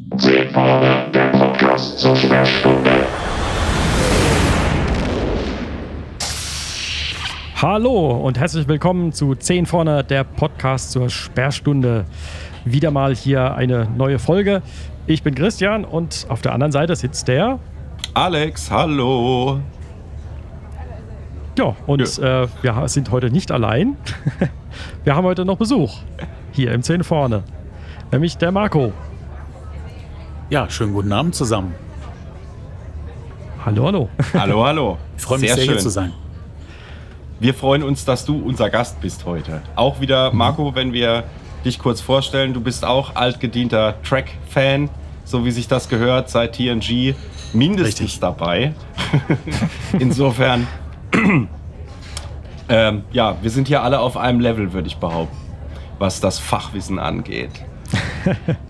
Zehn Vorne, der Podcast zur Sperrstunde. Hallo und herzlich willkommen zu 10 vorne, der Podcast zur Sperrstunde. Wieder mal hier eine neue Folge. Ich bin Christian und auf der anderen Seite sitzt der. Alex, hallo. Ja, und Äh, wir sind heute nicht allein. wir haben heute noch Besuch hier im 10 vorne, nämlich der Marco. Ja, schönen guten Abend zusammen. Hallo, hallo. Hallo, hallo. Ich freue mich sehr, sehr schön. hier zu sein. Wir freuen uns, dass du unser Gast bist heute. Auch wieder, Marco, wenn wir dich kurz vorstellen, du bist auch altgedienter Track-Fan, so wie sich das gehört, seit TNG mindestens Richtig. dabei. Insofern, ähm, ja, wir sind hier alle auf einem Level, würde ich behaupten, was das Fachwissen angeht.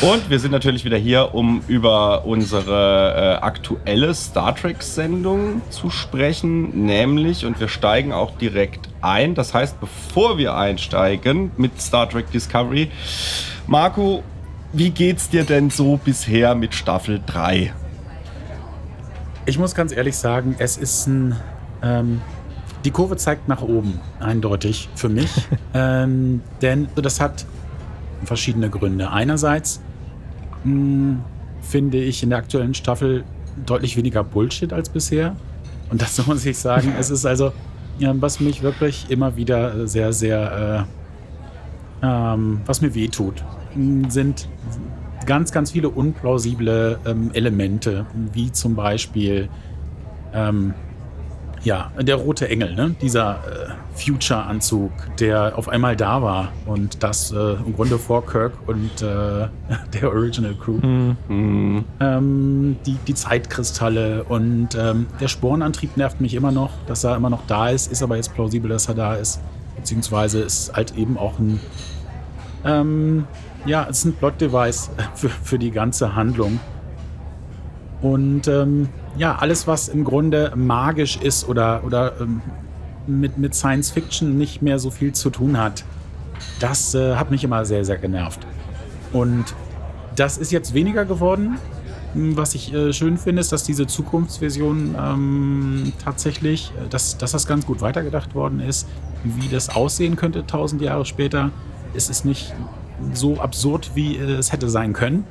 Und wir sind natürlich wieder hier, um über unsere äh, aktuelle Star Trek-Sendung zu sprechen, nämlich, und wir steigen auch direkt ein. Das heißt, bevor wir einsteigen mit Star Trek Discovery, Marco, wie geht's dir denn so bisher mit Staffel 3? Ich muss ganz ehrlich sagen, es ist ein. Ähm, die Kurve zeigt nach oben, eindeutig für mich. ähm, denn das hat verschiedene Gründe. Einerseits mh, finde ich in der aktuellen Staffel deutlich weniger Bullshit als bisher. Und dazu muss ich sagen, es ist also, ja, was mich wirklich immer wieder sehr, sehr, äh, ähm, was mir wehtut, mh, sind ganz, ganz viele unplausible ähm, Elemente, wie zum Beispiel ähm, ja, der rote Engel, ne? dieser äh, Future-Anzug, der auf einmal da war und das äh, im Grunde vor Kirk und äh, der Original Crew. Ähm, die, die Zeitkristalle und ähm, der Sporenantrieb nervt mich immer noch, dass er immer noch da ist, ist aber jetzt plausibel, dass er da ist. Beziehungsweise ist halt eben auch ein, ähm, ja, es ist ein Plot-Device für, für die ganze Handlung. Und ähm, ja, alles, was im Grunde magisch ist oder, oder ähm, mit, mit Science Fiction nicht mehr so viel zu tun hat, das äh, hat mich immer sehr, sehr genervt. Und das ist jetzt weniger geworden. Hm, Was ich äh, schön finde, ist, dass diese Zukunftsvision ähm, tatsächlich, äh, dass, dass das ganz gut weitergedacht worden ist, wie das aussehen könnte tausend Jahre später. Es ist nicht so absurd, wie äh, es hätte sein können.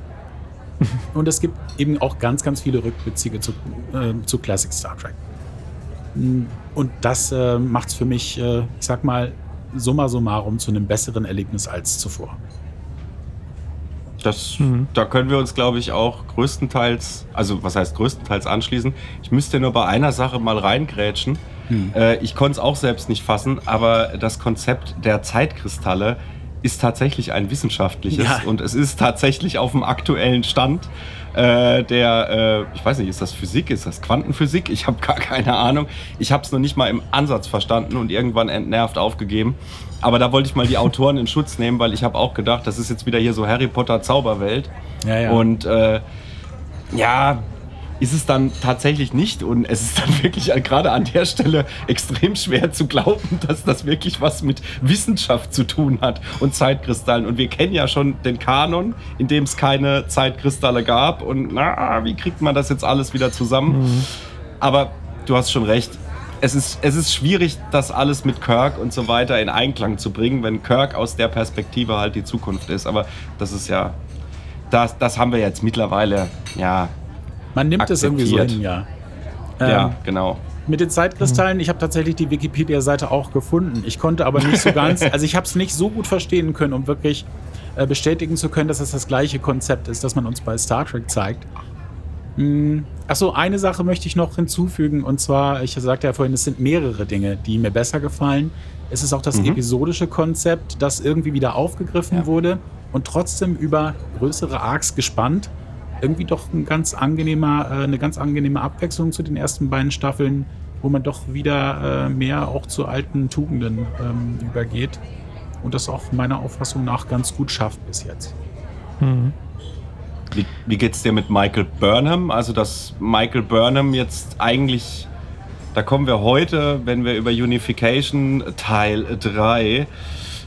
Und es gibt eben auch ganz, ganz viele Rückbezüge zu, äh, zu Classic Star Trek. Mm, Und das äh, macht es für mich, äh, ich sag mal, summa summarum zu einem besseren Erlebnis als zuvor. Das, Da können wir uns, glaube ich, auch größtenteils, also was heißt größtenteils anschließen. Ich müsste nur bei einer Sache mal reingrätschen. Äh, ich konnte es auch selbst nicht fassen, aber das Konzept der Zeitkristalle ist tatsächlich ein wissenschaftliches Ja. und es ist tatsächlich auf dem aktuellen Stand äh, der, äh, ich weiß nicht, ist das Physik, ist das Quantenphysik? Ich habe gar keine Ahnung. Ich habe es noch nicht mal im Ansatz verstanden und irgendwann entnervt aufgegeben. Aber da wollte ich mal die Autoren in Schutz nehmen, weil ich habe auch gedacht, das ist jetzt wieder hier so Harry Potter Zauberwelt. Ja, ja. Und äh, ja, ist es dann tatsächlich nicht. Und es ist dann wirklich gerade an der Stelle extrem schwer zu glauben, dass das wirklich was mit Wissenschaft zu tun hat und Zeitkristallen. Und wir kennen ja schon den Kanon, in dem es keine Zeitkristalle gab. Und na, wie kriegt man das jetzt alles wieder zusammen? Aber du hast schon recht. Es ist, es ist schwierig, das alles mit Kirk und so weiter in Einklang zu bringen, wenn Kirk aus der Perspektive halt die Zukunft ist. Aber das ist ja, das, das haben wir jetzt mittlerweile, ja, Man nimmt es irgendwie so hin, ja. ja, Ähm, genau. Mit den Zeitkristallen, ich habe tatsächlich die Wikipedia-Seite auch gefunden. Ich konnte aber nicht so ganz, also ich habe es nicht so gut verstehen können, um wirklich äh, bestätigen zu können, dass es das gleiche Konzept ist, das man uns bei Star Trek zeigt. Hm, Achso, eine Sache möchte ich noch hinzufügen, und zwar, ich sagte ja vorhin, es sind mehrere Dinge, die mir besser gefallen. Es ist auch das episodische Konzept, das irgendwie wieder aufgegriffen Ja. wurde und trotzdem über größere Arcs gespannt. Irgendwie doch ein ganz angenehmer, äh, eine ganz angenehme Abwechslung zu den ersten beiden Staffeln, wo man doch wieder äh, mehr auch zu alten Tugenden ähm, übergeht. Und das auch meiner Auffassung nach ganz gut schafft bis jetzt. Wie, wie geht's dir mit Michael Burnham? Also, dass Michael Burnham jetzt eigentlich, da kommen wir heute, wenn wir über Unification Teil 3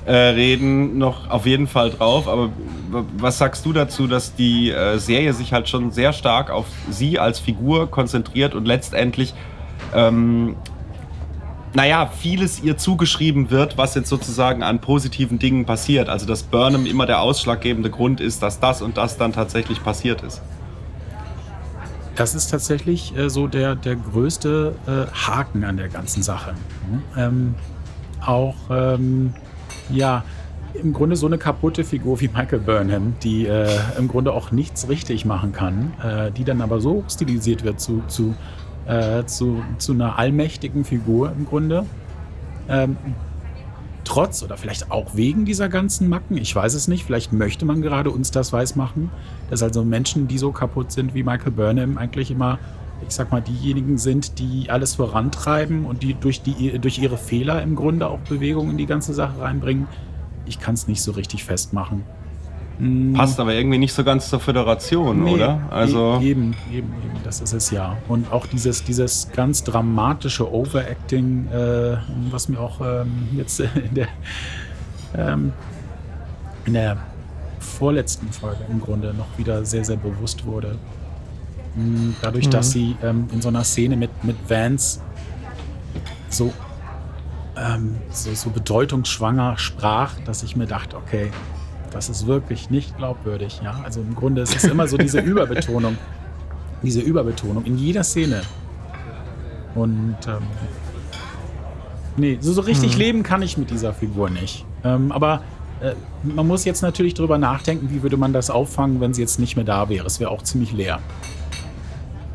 äh, reden, noch auf jeden Fall drauf. Aber was sagst du dazu, dass die äh, Serie sich halt schon sehr stark auf sie als Figur konzentriert und letztendlich, ähm, naja, vieles ihr zugeschrieben wird, was jetzt sozusagen an positiven Dingen passiert. Also dass Burnham immer der ausschlaggebende Grund ist, dass das und das dann tatsächlich passiert ist. Das ist tatsächlich äh, so der, der größte äh, Haken an der ganzen Sache. Mhm. Ähm, auch, ähm, ja, im Grunde so eine kaputte Figur wie Michael Burnham, die äh, im Grunde auch nichts richtig machen kann, äh, die dann aber so stilisiert wird zu, zu, äh, zu, zu einer allmächtigen Figur im Grunde. Ähm, trotz oder vielleicht auch wegen dieser ganzen Macken, ich weiß es nicht, vielleicht möchte man gerade uns das weismachen, dass also Menschen, die so kaputt sind wie Michael Burnham, eigentlich immer, ich sag mal, diejenigen sind, die alles vorantreiben und die durch, die durch ihre Fehler im Grunde auch Bewegung in die ganze Sache reinbringen. Ich kann es nicht so richtig festmachen. Mm, Passt aber irgendwie nicht so ganz zur Föderation, nee, oder? Also e- eben, eben, eben, das ist es ja. Und auch dieses, dieses ganz dramatische Overacting, äh, was mir auch ähm, jetzt in der, ähm, in der vorletzten Folge im Grunde noch wieder sehr, sehr bewusst wurde. Dadurch, dass sie ähm, in so einer Szene mit, mit Vance so, ähm, so, so bedeutungsschwanger sprach, dass ich mir dachte, okay, das ist wirklich nicht glaubwürdig. Ja? Also im Grunde ist es immer so diese Überbetonung, diese Überbetonung in jeder Szene. Und ähm, nee, so, so richtig leben kann ich mit dieser Figur nicht. Ähm, aber äh, man muss jetzt natürlich drüber nachdenken, wie würde man das auffangen, wenn sie jetzt nicht mehr da wäre. Es wäre auch ziemlich leer.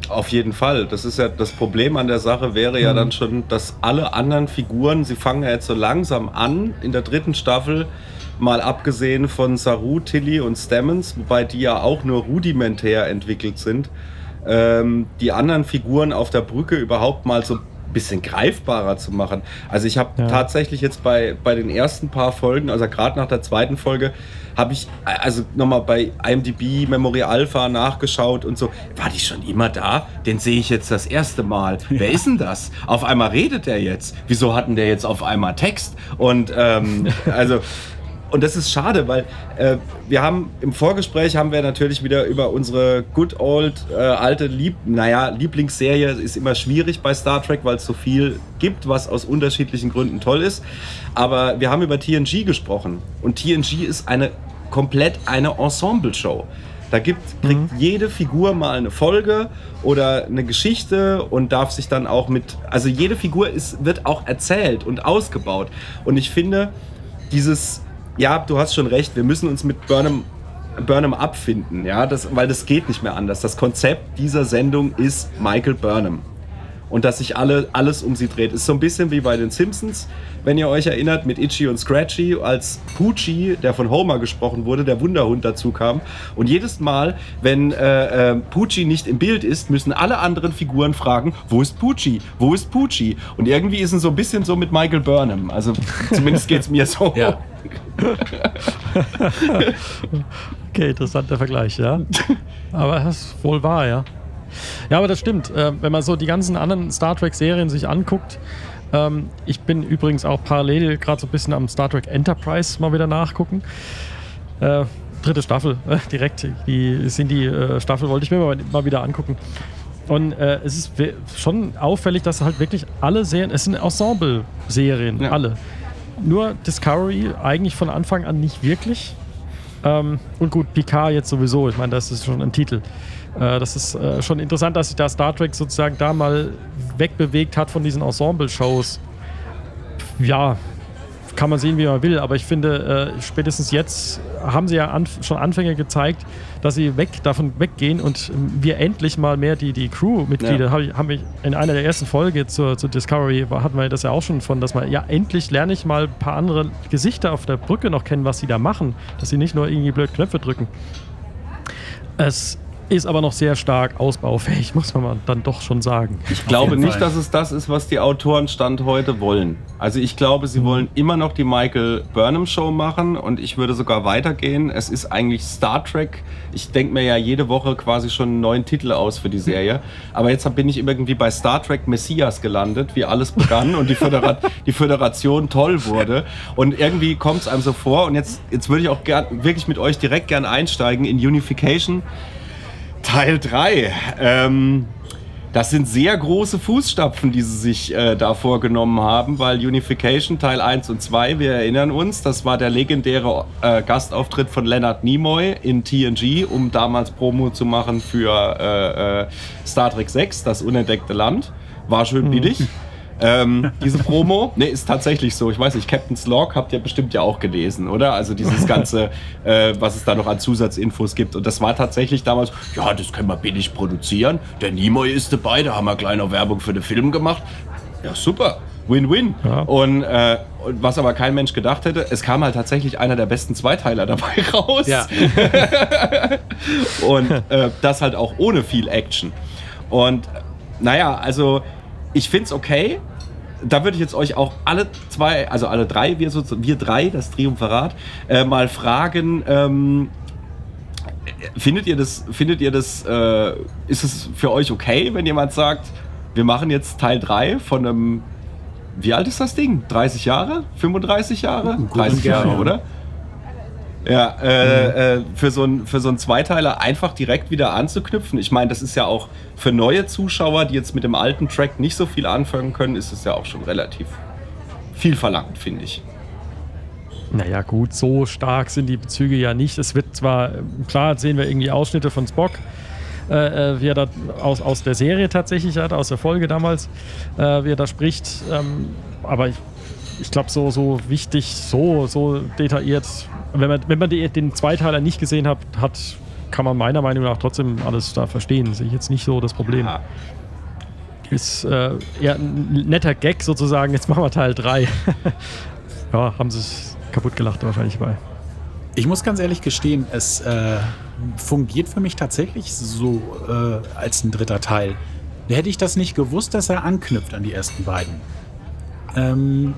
Auf jeden Fall. Das ist ja das Problem an der Sache wäre ja dann schon, dass alle anderen Figuren, sie fangen ja jetzt so langsam an in der dritten Staffel, mal abgesehen von Saru, Tilly und Stammens, wobei die ja auch nur rudimentär entwickelt sind, ähm, die anderen Figuren auf der Brücke überhaupt mal so bisschen greifbarer zu machen. Also ich habe Ja. tatsächlich jetzt bei, bei den ersten paar Folgen, also gerade nach der zweiten Folge, habe ich also nochmal bei IMDb Memory Alpha nachgeschaut und so. War die schon immer da? Den sehe ich jetzt das erste Mal. Wer ist denn das? Auf einmal redet der jetzt. Wieso hatten der jetzt auf einmal Text? Und ähm, also und das ist schade, weil äh, wir haben im Vorgespräch haben wir natürlich wieder über unsere good old äh, alte Lieb naja, Lieblingsserie ist immer schwierig bei Star Trek, weil es so viel gibt, was aus unterschiedlichen Gründen toll ist. Aber wir haben über TNG gesprochen und TNG ist eine komplett eine Ensemble-Show. Da gibt, kriegt jede Figur mal eine Folge oder eine Geschichte und darf sich dann auch mit, also jede Figur ist, wird auch erzählt und ausgebaut. Und ich finde, dieses, ja, du hast schon recht, wir müssen uns mit Burnham, Burnham abfinden, ja, das, weil das geht nicht mehr anders. Das Konzept dieser Sendung ist Michael Burnham. Und dass sich alle, alles um sie dreht. Ist so ein bisschen wie bei den Simpsons, wenn ihr euch erinnert, mit Itchy und Scratchy, als Poochie, der von Homer gesprochen wurde, der Wunderhund dazu kam. Und jedes Mal, wenn äh, äh, Poochie nicht im Bild ist, müssen alle anderen Figuren fragen, wo ist Poochie? Wo ist Poochie? Und irgendwie ist es so ein bisschen so mit Michael Burnham. Also zumindest geht es mir so. Ja. Okay, interessanter Vergleich, ja. Aber das ist wohl wahr, ja. Ja, aber das stimmt. Äh, wenn man so die ganzen anderen Star Trek-Serien sich anguckt, ähm, ich bin übrigens auch parallel gerade so ein bisschen am Star Trek Enterprise mal wieder nachgucken. Äh, dritte Staffel, äh, direkt. Die sind die äh, Staffel, wollte ich mir mal, mal wieder angucken. Und äh, es ist schon auffällig, dass halt wirklich alle Serien, es sind Ensemble-Serien, Ja. alle. Nur Discovery eigentlich von Anfang an nicht wirklich. Ähm, und gut, Picard jetzt sowieso. Ich meine, das ist schon ein Titel. Äh, das ist äh, schon interessant, dass sich da Star Trek sozusagen da mal wegbewegt hat von diesen Ensemble-Shows. Ja, kann man sehen, wie man will, aber ich finde, äh, spätestens jetzt haben sie ja anf schon Anfänge gezeigt, dass sie weg davon weggehen und wir endlich mal mehr die, die Crew-Mitglieder Ja. hab ich- haben wir in einer der ersten Folge zur, zur Discovery hatten wir das ja auch schon von, dass man ja endlich lerne ich mal ein paar andere Gesichter auf der Brücke noch kennen, was sie da machen, dass sie nicht nur irgendwie blöd Knöpfe drücken. Es ist aber noch sehr stark ausbaufähig, muss man dann doch schon sagen. Ich glaube nicht, Fall. dass es das ist, was die Autoren Stand heute wollen. Also ich glaube, sie wollen immer noch die Michael Burnham Show machen und ich würde sogar weitergehen. Es ist eigentlich Star Trek. Ich denke mir ja jede Woche quasi schon einen neuen Titel aus für die Serie. Aber jetzt bin ich irgendwie bei Star Trek Messias gelandet, wie alles begann und die, Föderat die Föderation toll wurde. Und irgendwie kommt es einem so vor. Und jetzt, jetzt würde ich auch gern, wirklich mit euch direkt gern einsteigen in Unification. Teil 3. Ähm, das sind sehr große Fußstapfen, die sie sich äh, da vorgenommen haben, weil Unification Teil 1 und 2, wir erinnern uns, das war der legendäre äh, Gastauftritt von Leonard Nimoy in TNG, um damals Promo zu machen für äh, äh, Star Trek 6, das unentdeckte Land. War schön billig. Ähm, diese Promo, ne, ist tatsächlich so. Ich weiß nicht, Captain's Log habt ihr bestimmt ja auch gelesen, oder? Also dieses ganze, äh, was es da noch an Zusatzinfos gibt. Und das war tatsächlich damals, ja, das können wir billig produzieren. Der Nimoy ist dabei, da haben wir kleine Werbung für den Film gemacht. Ja, super. Win-win. Ja. Und, äh, und was aber kein Mensch gedacht hätte, es kam halt tatsächlich einer der besten Zweiteiler dabei raus. Ja. Und äh, das halt auch ohne viel Action. Und naja, also ich finde es okay. Da würde ich jetzt euch auch alle zwei, also alle drei, wir, so, wir drei, das Triumvirat, äh, mal fragen. Ähm, findet ihr das, findet ihr das, äh, ist es für euch okay, wenn jemand sagt, wir machen jetzt Teil 3 von einem, wie alt ist das Ding? 30 Jahre? 35 Jahre? Gut und 30 Jahre, oder? Ja, äh, äh, für, so ein, für so einen Zweiteiler einfach direkt wieder anzuknüpfen. Ich meine, das ist ja auch für neue Zuschauer, die jetzt mit dem alten Track nicht so viel anfangen können, ist es ja auch schon relativ viel verlangt, finde ich. Naja, gut, so stark sind die Bezüge ja nicht. Es wird zwar, klar, sehen wir irgendwie Ausschnitte von Spock, äh, äh, wie er da aus, aus der Serie tatsächlich hat, aus der Folge damals, äh, wie er da spricht. Ähm, aber ich, ich glaube, so, so wichtig, so, so detailliert, wenn man, wenn man die, den Zweiteiler nicht gesehen hat, hat, kann man meiner Meinung nach trotzdem alles da verstehen. Sehe ich jetzt nicht so das Problem. Ja. Ist äh, eher ein netter Gag sozusagen. Jetzt machen wir Teil 3. ja, haben sie es kaputt gelacht wahrscheinlich bei. Ich muss ganz ehrlich gestehen, es äh, fungiert für mich tatsächlich so äh, als ein dritter Teil. Hätte ich das nicht gewusst, dass er anknüpft an die ersten beiden. Ähm,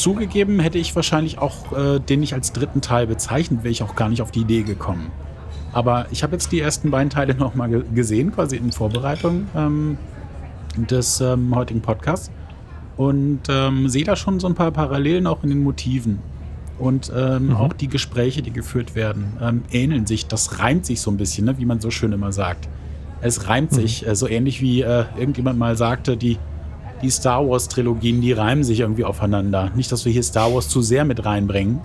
zugegeben hätte ich wahrscheinlich auch äh, den nicht als dritten Teil bezeichnet, wäre ich auch gar nicht auf die Idee gekommen. Aber ich habe jetzt die ersten beiden Teile nochmal ge gesehen, quasi in Vorbereitung ähm, des ähm, heutigen Podcasts. Und ähm, sehe da schon so ein paar Parallelen auch in den Motiven. Und ähm, auch die Gespräche, die geführt werden, ähm, ähneln sich. Das reimt sich so ein bisschen, ne? wie man so schön immer sagt. Es reimt sich, äh, so ähnlich wie äh, irgendjemand mal sagte, die, die Star Wars-Trilogien, die reimen sich irgendwie aufeinander. Nicht, dass wir hier Star Wars zu sehr mit reinbringen.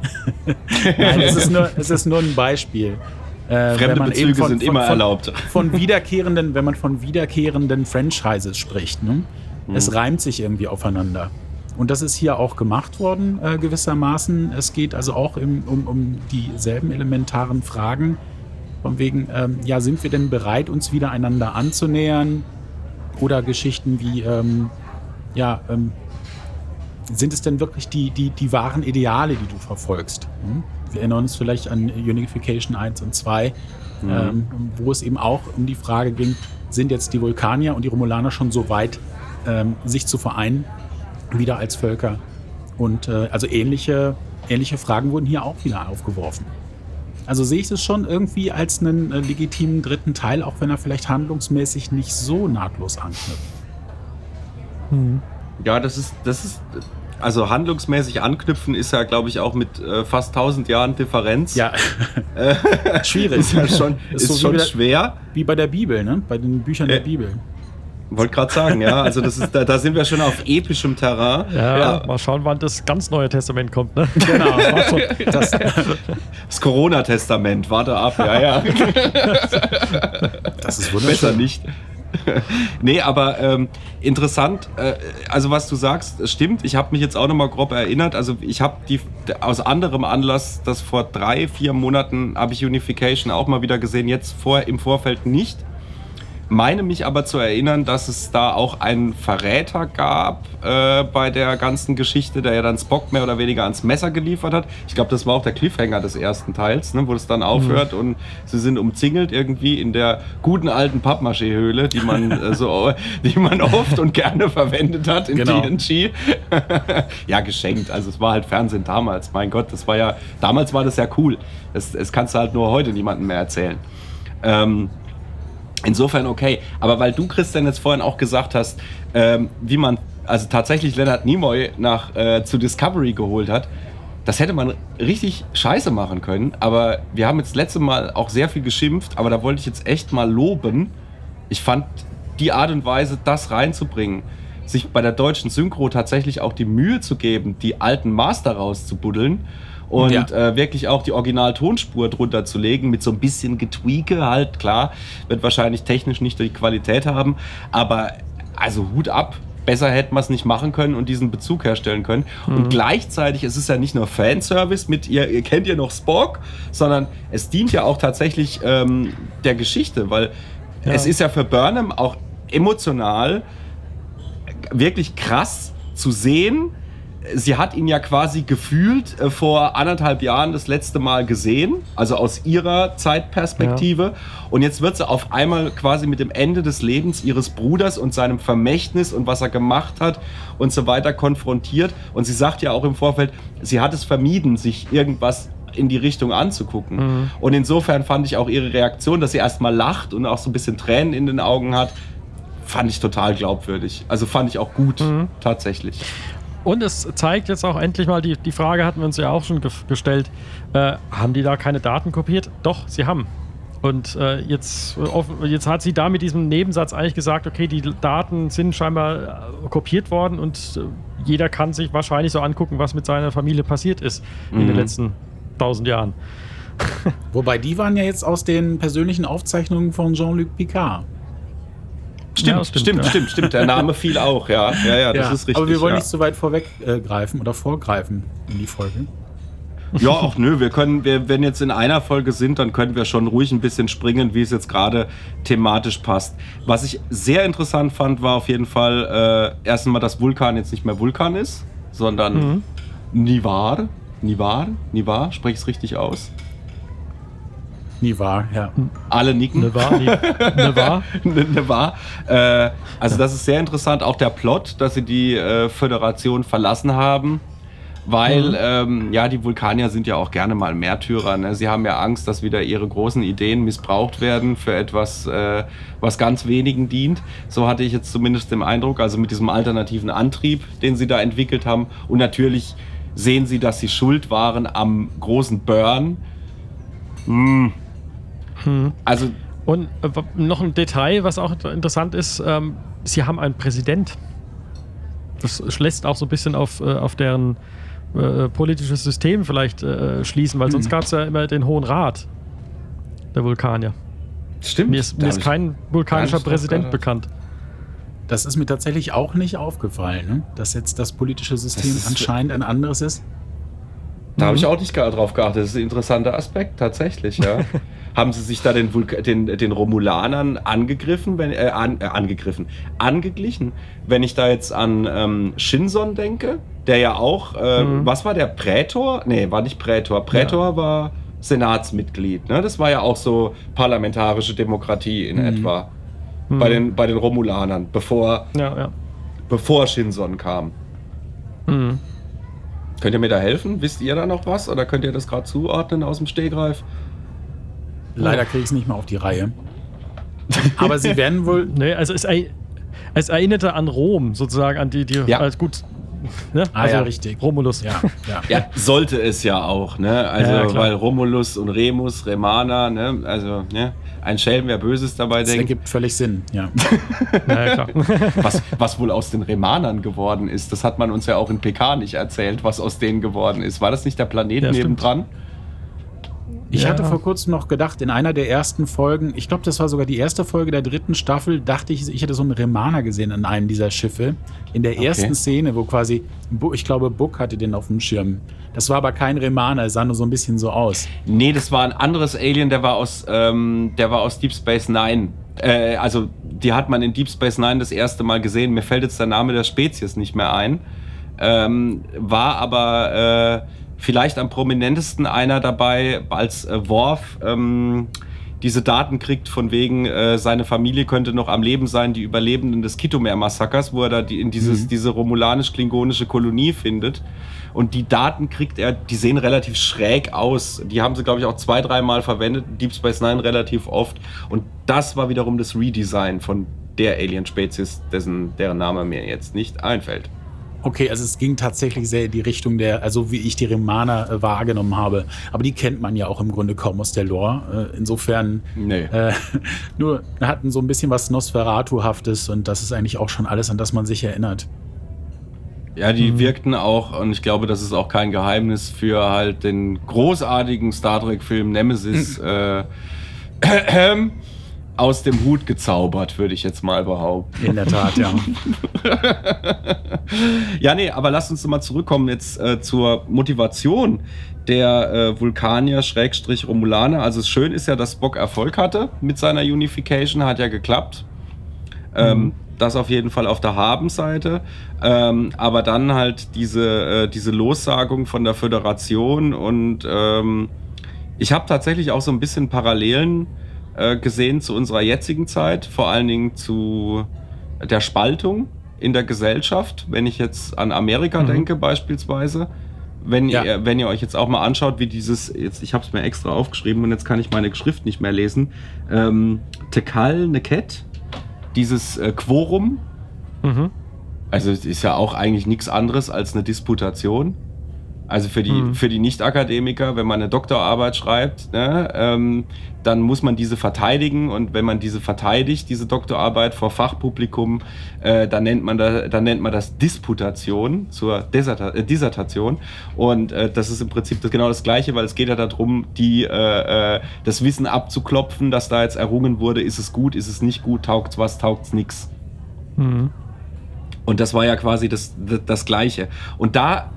Nein, es ist nur, es ist nur ein Beispiel. Äh, Fremde Bezüge sind immer erlaubt. Von wiederkehrenden, wenn man von wiederkehrenden Franchises spricht. Ne? Es reimt sich irgendwie aufeinander. Und das ist hier auch gemacht worden, äh, gewissermaßen. Es geht also auch im, um, um dieselben elementaren Fragen. Von wegen, ähm, ja, sind wir denn bereit, uns wieder einander anzunähern? Oder Geschichten wie, ähm, ja, ähm, sind es denn wirklich die, die, die wahren Ideale, die du verfolgst? Hm? Wir erinnern uns vielleicht an Unification 1 und 2, ähm, wo es eben auch um die Frage ging, sind jetzt die Vulkanier und die Romulaner schon so weit, ähm, sich zu vereinen, wieder als Völker? Und äh, also ähnliche, ähnliche Fragen wurden hier auch wieder aufgeworfen. Also sehe ich es schon irgendwie als einen äh, legitimen dritten Teil, auch wenn er vielleicht handlungsmäßig nicht so nahtlos anknüpft. Ja, das ist, das ist, also handlungsmäßig anknüpfen ist ja, glaube ich, auch mit äh, fast 1000 Jahren Differenz. Ja, schwierig. Ist ja schon, Ist ist so wie schon wieder- schwer. Wie bei der Bibel, ne? Bei den Büchern der Äh, Bibel. Wollte gerade sagen, ja. Also das ist, da, da sind wir schon auf epischem Terrain. Ja, mal schauen, wann das ganz neue Testament kommt. Ne? Genau. Das, Das Corona-Testament, warte ab, ja, ja. das ist Besser wunderschön. nicht. nee, aber ähm, interessant, äh, also was du sagst, stimmt. Ich habe mich jetzt auch nochmal grob erinnert. Also ich habe die aus anderem Anlass, das vor drei, vier Monaten habe ich Unification auch mal wieder gesehen, jetzt vor, im Vorfeld nicht. Meine mich aber zu erinnern, dass es da auch einen Verräter gab äh, bei der ganzen Geschichte, der ja dann Spock mehr oder weniger ans Messer geliefert hat. Ich glaube, das war auch der Cliffhanger des ersten Teils, ne, wo es dann aufhört und sie sind umzingelt irgendwie in der guten alten Pappmaché-Höhle, die man äh, so, die man oft und gerne verwendet hat in Genau. TNG. ja, geschenkt. Also es war halt Fernsehen damals. Mein Gott, das war ja damals war das ja cool. Das, das kannst du halt nur heute niemandem mehr erzählen. Ähm, Insofern okay. Aber weil du, Christian, jetzt vorhin auch gesagt hast, ähm, wie man also tatsächlich Leonard Nimoy nach, äh, zu Discovery geholt hat, das hätte man richtig scheiße machen können. Aber wir haben jetzt letzte Mal auch sehr viel geschimpft, aber da wollte ich jetzt echt mal loben. Ich fand die Art und Weise, das reinzubringen, sich bei der deutschen Synchro tatsächlich auch die Mühe zu geben, die alten Master rauszubuddeln und Ja. äh, wirklich auch die Original-Tonspur drunter zu legen, mit so ein bisschen Getweake halt, klar, wird wahrscheinlich technisch nicht die Qualität haben, aber also Hut ab. Besser hätten wir es nicht machen können und diesen Bezug herstellen können. Und gleichzeitig, es ist ja nicht nur Fanservice mit, ihr, ihr kennt ja noch Spock, sondern es dient ja auch tatsächlich ähm, der Geschichte, weil es ist ja für Burnham auch emotional wirklich krass zu sehen. Sie hat ihn ja quasi gefühlt äh, vor anderthalb Jahren das letzte Mal gesehen, also aus ihrer Zeitperspektive. Und jetzt wird sie auf einmal quasi mit dem Ende des Lebens ihres Bruders und seinem Vermächtnis und was er gemacht hat und so weiter konfrontiert. Und sie sagt ja auch im Vorfeld, sie hat es vermieden, sich irgendwas in die Richtung anzugucken. Und insofern fand ich auch ihre Reaktion, dass sie erstmal lacht und auch so ein bisschen Tränen in den Augen hat, fand ich total glaubwürdig. Also fand ich auch gut, tatsächlich. Und es zeigt jetzt auch endlich mal, die, die Frage hatten wir uns ja auch schon gef- gestellt, äh, haben die da keine Daten kopiert? Doch, sie haben. Und äh, jetzt, äh, jetzt hat sie da mit diesem Nebensatz eigentlich gesagt, okay, die Daten sind scheinbar äh, kopiert worden und äh, jeder kann sich wahrscheinlich so angucken, was mit seiner Familie passiert ist in den letzten tausend Jahren. Wobei die waren ja jetzt aus den persönlichen Aufzeichnungen von Jean-Luc Picard. Stimmt, Ja, stimmt, stimmt, stimmt, ja. stimmt, Der Name fiel auch, ja. Ja, ja, das ist richtig. aber wir wollen ja. nicht so weit vorweggreifen äh, oder vorgreifen in die Folge. Ja, auch nö, wir können, wir, wenn jetzt in einer Folge sind, dann können wir schon ruhig ein bisschen springen, wie es jetzt gerade thematisch passt. Was ich sehr interessant fand, war auf jeden Fall äh, erst einmal, dass Vulkan jetzt nicht mehr Vulkan ist, sondern Nivar. Nivar? Nivar? Spreche ich es richtig aus? Nie wahr, ja. Alle nicken. Ne? Ne, ne ne, ne war. Äh, also das ist sehr interessant, auch der Plot, dass sie die äh, Föderation verlassen haben. Weil, ähm, ja, die Vulkanier sind ja auch gerne mal Märtyrer. Ne? Sie haben ja Angst, dass wieder ihre großen Ideen missbraucht werden für etwas, äh, was ganz wenigen dient. So hatte ich jetzt zumindest den Eindruck, also mit diesem alternativen Antrieb, den sie da entwickelt haben. Und natürlich sehen sie, dass sie schuld waren am großen Burn. Hm. Also Und äh, noch ein Detail, was auch interessant ist, ähm, sie haben einen Präsident. Das lässt auch so ein bisschen auf, äh, auf deren äh, politisches System vielleicht äh, schließen, weil sonst gab es ja immer den Hohen Rat der Vulkanier. stimmt. Mir ist, mir ist kein vulkanischer Präsident bekannt. Das ist mir tatsächlich auch nicht aufgefallen, ne? dass jetzt das politische System Das ist- anscheinend ein anderes ist. Da Mhm. habe ich auch nicht gar drauf geachtet. Das ist ein interessanter Aspekt, tatsächlich, ja. Haben sie sich da den, Vulka den, den Romulanern angegriffen, wenn, äh, an, äh, angegriffen, angeglichen? Wenn ich da jetzt an ähm, Shinson denke, der ja auch, äh, Mhm. was war der Prätor? Nee, war nicht Prätor. Prätor war Senatsmitglied, ne? Das war ja auch so parlamentarische Demokratie in Mhm. etwa. Bei, den, bei den Romulanern, bevor, Ja, ja. bevor Shinson kam. Mhm. Könnt ihr mir da helfen? Wisst ihr da noch was? Oder könnt ihr das gerade zuordnen aus dem Stegreif? Leider kriege ich es nicht mehr auf die Reihe. Aber sie werden wohl. Nee, also es, es erinnerte an Rom, sozusagen, an die, die Ja. als gut. Ne? Ah, ja, richtig. Romulus. Ja, ja. Ja, sollte es ja auch, ne? Also, weil Romulus und Remus, Remana, ne? Also, ne? Ein Schelm, wer Böses dabei Das denkt. ergibt völlig Sinn, ja. Ja, klar. Was, was wohl aus den Remanern geworden ist, das hat man uns ja auch in PK nicht erzählt, was aus denen geworden ist. War das nicht der Planet Ja, stimmt. Ich Ja. hatte vor kurzem noch gedacht, in einer der ersten Folgen, ich glaube, das war sogar die erste Folge der dritten Staffel, dachte ich, ich hätte so einen Remaner gesehen in einem dieser Schiffe. In der Okay. ersten Szene, wo quasi, ich glaube, Book hatte den auf dem Schirm. Das war aber kein Remaner, es sah nur so ein bisschen so aus. Nee, das war ein anderes Alien, der war aus, ähm, der war aus Deep Space Nine. Äh, also, die hat man in Deep Space Nine das erste Mal gesehen. Mir fällt jetzt der Name der Spezies nicht mehr ein. Ähm, war aber äh, vielleicht am prominentesten einer dabei, als äh, Worf ähm, diese Daten kriegt, von wegen, äh, seine Familie könnte noch am Leben sein, die Überlebenden des Kitomer-Massakers, wo er da die, in dieses, diese romulanisch-klingonische Kolonie findet. Und die Daten kriegt er, die sehen relativ schräg aus. Die haben sie, glaube ich, auch zwei, dreimal verwendet, Deep Space Nine relativ oft. Und das war wiederum das Redesign von der Alien-Spezies, dessen, deren Name mir jetzt nicht einfällt. Okay, also es ging tatsächlich sehr in die Richtung der, also wie ich die Remaner äh, wahrgenommen habe. Aber die kennt man ja auch im Grunde kaum aus der Lore. Äh, insofern Nee. äh, nur hatten so ein bisschen was Nosferatu-haftes und das ist eigentlich auch schon alles, an das man sich erinnert. Ja, die wirkten auch, und ich glaube, das ist auch kein Geheimnis für halt den großartigen Star Trek-Film Nemesis äh, aus dem Hut gezaubert, würde ich jetzt mal behaupten. In der Tat, ja. Ja, nee, aber lasst uns mal zurückkommen jetzt äh, zur Motivation der äh, Vulkanier Schrägstrich Romulaner. Also es schön ist ja, dass Spock Erfolg hatte mit seiner Unification, hat ja geklappt. Ähm, das auf jeden Fall auf der Habenseite. Ähm, aber dann halt diese, äh, diese Lossagung von der Föderation und ähm, ich habe tatsächlich auch so ein bisschen Parallelen äh, gesehen zu unserer jetzigen Zeit, vor allen Dingen zu der Spaltung in der Gesellschaft, wenn ich jetzt an Amerika Mhm. denke beispielsweise. Wenn, Ja. ihr, wenn ihr euch jetzt auch mal anschaut, wie dieses, jetzt, ich habe es mir extra aufgeschrieben und jetzt kann ich meine Schrift nicht mehr lesen, ähm, Tekal Neket, dieses äh, Quorum, Mhm. also es ist ja auch eigentlich nichts anderes als eine Disputation. Also für die, Mhm. für die Nicht-Akademiker, wenn man eine Doktorarbeit schreibt, ne, ähm, dann muss man diese verteidigen und wenn man diese verteidigt, diese Doktorarbeit vor Fachpublikum, äh, dann, nennt man da, dann nennt man das Disputation zur Deserta äh, Dissertation und äh, das ist im Prinzip das, genau das Gleiche, weil es geht ja darum, die, äh, äh, das Wissen abzuklopfen, dass da jetzt errungen wurde, ist es gut, ist es nicht gut, taugt's was, taugt's nix. Mhm. Und das war ja quasi das, das, das Gleiche. Und da,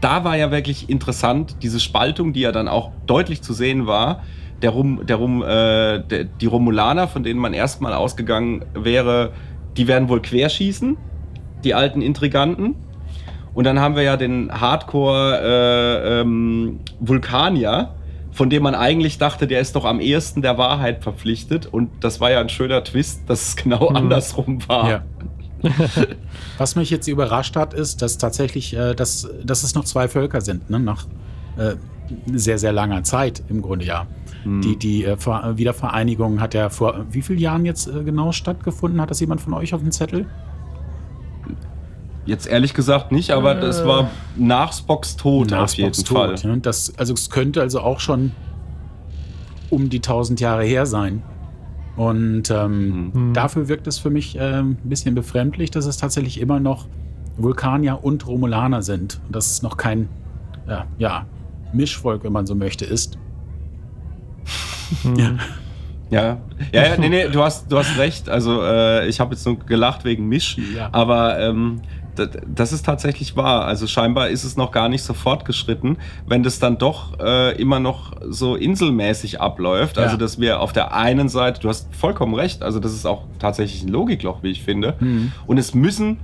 da war ja wirklich interessant, diese Spaltung, die ja dann auch deutlich zu sehen war. Der Rum, der Rum, äh, der, die Romulaner, von denen man erstmal ausgegangen wäre, die werden wohl querschießen, die alten Intriganten. Und dann haben wir ja den Hardcore äh, ähm, Vulkanier, von dem man eigentlich dachte, der ist doch am ehesten der Wahrheit verpflichtet. Und das war ja ein schöner Twist, dass es genau Mhm. andersrum war. Ja. Was mich jetzt überrascht hat, ist, dass tatsächlich, äh, dass, dass es noch zwei Völker sind, ne? nach äh, sehr, sehr langer Zeit im Grunde ja. Die, die äh, Ver Wiedervereinigung hat ja vor wie vielen Jahren jetzt äh, genau stattgefunden? Hat das jemand von euch auf dem Zettel? Jetzt ehrlich gesagt nicht, aber das war nach Spocks Tod Nach auf jeden Spocks Fall. Tod, ne? Das, also es könnte also auch schon um die tausend Jahre her sein. Und ähm, Mhm. dafür wirkt es für mich ähm, ein bisschen befremdlich, dass es tatsächlich immer noch Vulkanier und Romulaner sind. Und dass es noch kein ja, ja, Mischvolk, wenn man so möchte, ist. Mhm. Ja. Ja, ja, ja nee, nee, du hast, du hast recht. Also äh, ich habe jetzt nur gelacht wegen Misch, Ja. aber ähm, das, ist tatsächlich wahr. Also scheinbar ist es noch gar nicht so fortgeschritten, wenn das dann doch äh, immer noch so inselmäßig abläuft. Ja. Also dass wir auf der einen Seite, du hast vollkommen recht, also das ist auch tatsächlich ein Logikloch, wie ich finde. Mhm. Und es müssen,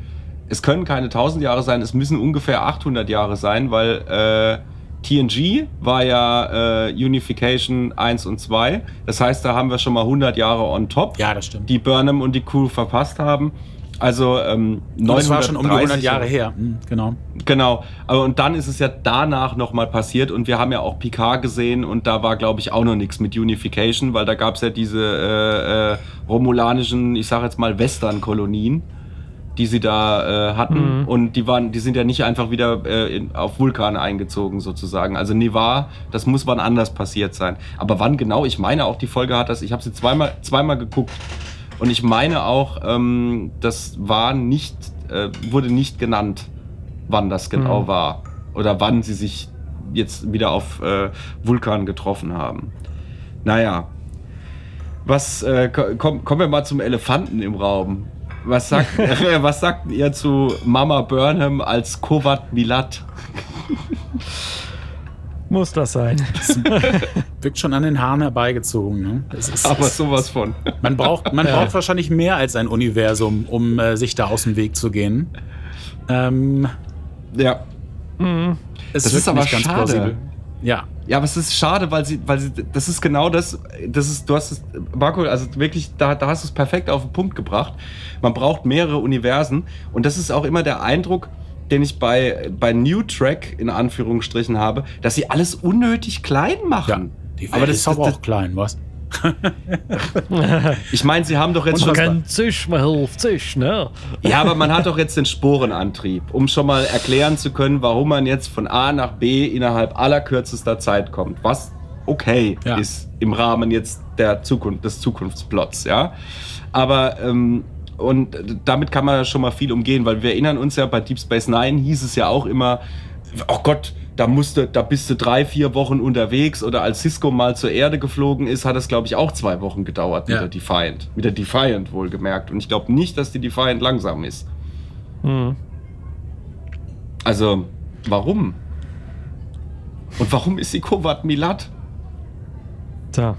es können keine 1000 Jahre sein, es müssen ungefähr 800 Jahre sein, weil äh, TNG war ja äh, Unification 1 und 2. Das heißt, da haben wir schon mal 100 Jahre on top, Ja, das stimmt. die Burnham und die Crew verpasst haben. Also ähm, Und das war schon um die 100 930 Jahre her. Mhm, genau. Genau, aber und dann ist es ja danach nochmal passiert und wir haben ja auch Picard gesehen und da war, glaube ich, auch noch nichts mit Unification, weil da gab es ja diese äh, äh, romulanischen, ich sage jetzt mal Western-Kolonien, die sie da äh, hatten Mhm. und die waren, die sind ja nicht einfach wieder äh, in, auf Vulkan eingezogen sozusagen. Also Nevar, das muss wann anders passiert sein. Aber wann genau? Ich meine auch die Folge hat das. Ich habe sie zweimal, zweimal geguckt und ich meine auch, ähm, das war nicht, äh, wurde nicht genannt, wann das genau Mhm. war oder wann sie sich jetzt wieder auf äh, Vulkan getroffen haben. Naja, was äh, ko- komm, kommen wir mal zum Elefanten im Raum. Was sagt, was sagt ihr zu Mama Burnham als Kovat Milat? Muss das sein. wirkt schon an den Haaren herbeigezogen. Ne? Ist, Aber sowas von. man braucht, man braucht wahrscheinlich mehr als ein Universum, um äh, sich da aus dem Weg zu gehen. Ähm, Ja. es Das ist aber nicht ganz schade. plausibel. Ja, Ja, aber es ist schade, weil sie, weil sie, das ist genau das, das ist, du hast es, Marco, also wirklich, da, da hast du es perfekt auf den Punkt gebracht. Man braucht mehrere Universen und das ist auch immer der Eindruck, den ich bei, bei New Track in Anführungsstrichen habe, dass sie alles unnötig klein ja. machen. Die Welt aber das, ist aber das, auch klein, was? ich meine, sie haben doch jetzt Und schon, kein Zisch, man hilft sich, ne? ja, aber man hat doch jetzt den Sporenantrieb, um schon mal erklären zu können, warum man jetzt von A nach B innerhalb allerkürzester Zeit kommt. Was okay Ja. ist im Rahmen jetzt der Zukunft, des Zukunftsplots, ja. Aber ähm, und damit kann man ja schon mal viel umgehen, weil wir erinnern uns ja bei Deep Space Nine hieß es ja auch immer, oh Gott, da musste, da bist du drei, vier Wochen unterwegs oder als Cisco mal zur Erde geflogen ist, hat es glaube ich auch zwei Wochen gedauert mit Ja. der Defiant, mit der Defiant wohlgemerkt. Und ich glaube nicht, dass die Defiant langsam ist. Hm. Also, warum? Und warum ist sie Kovat Milat? Tja.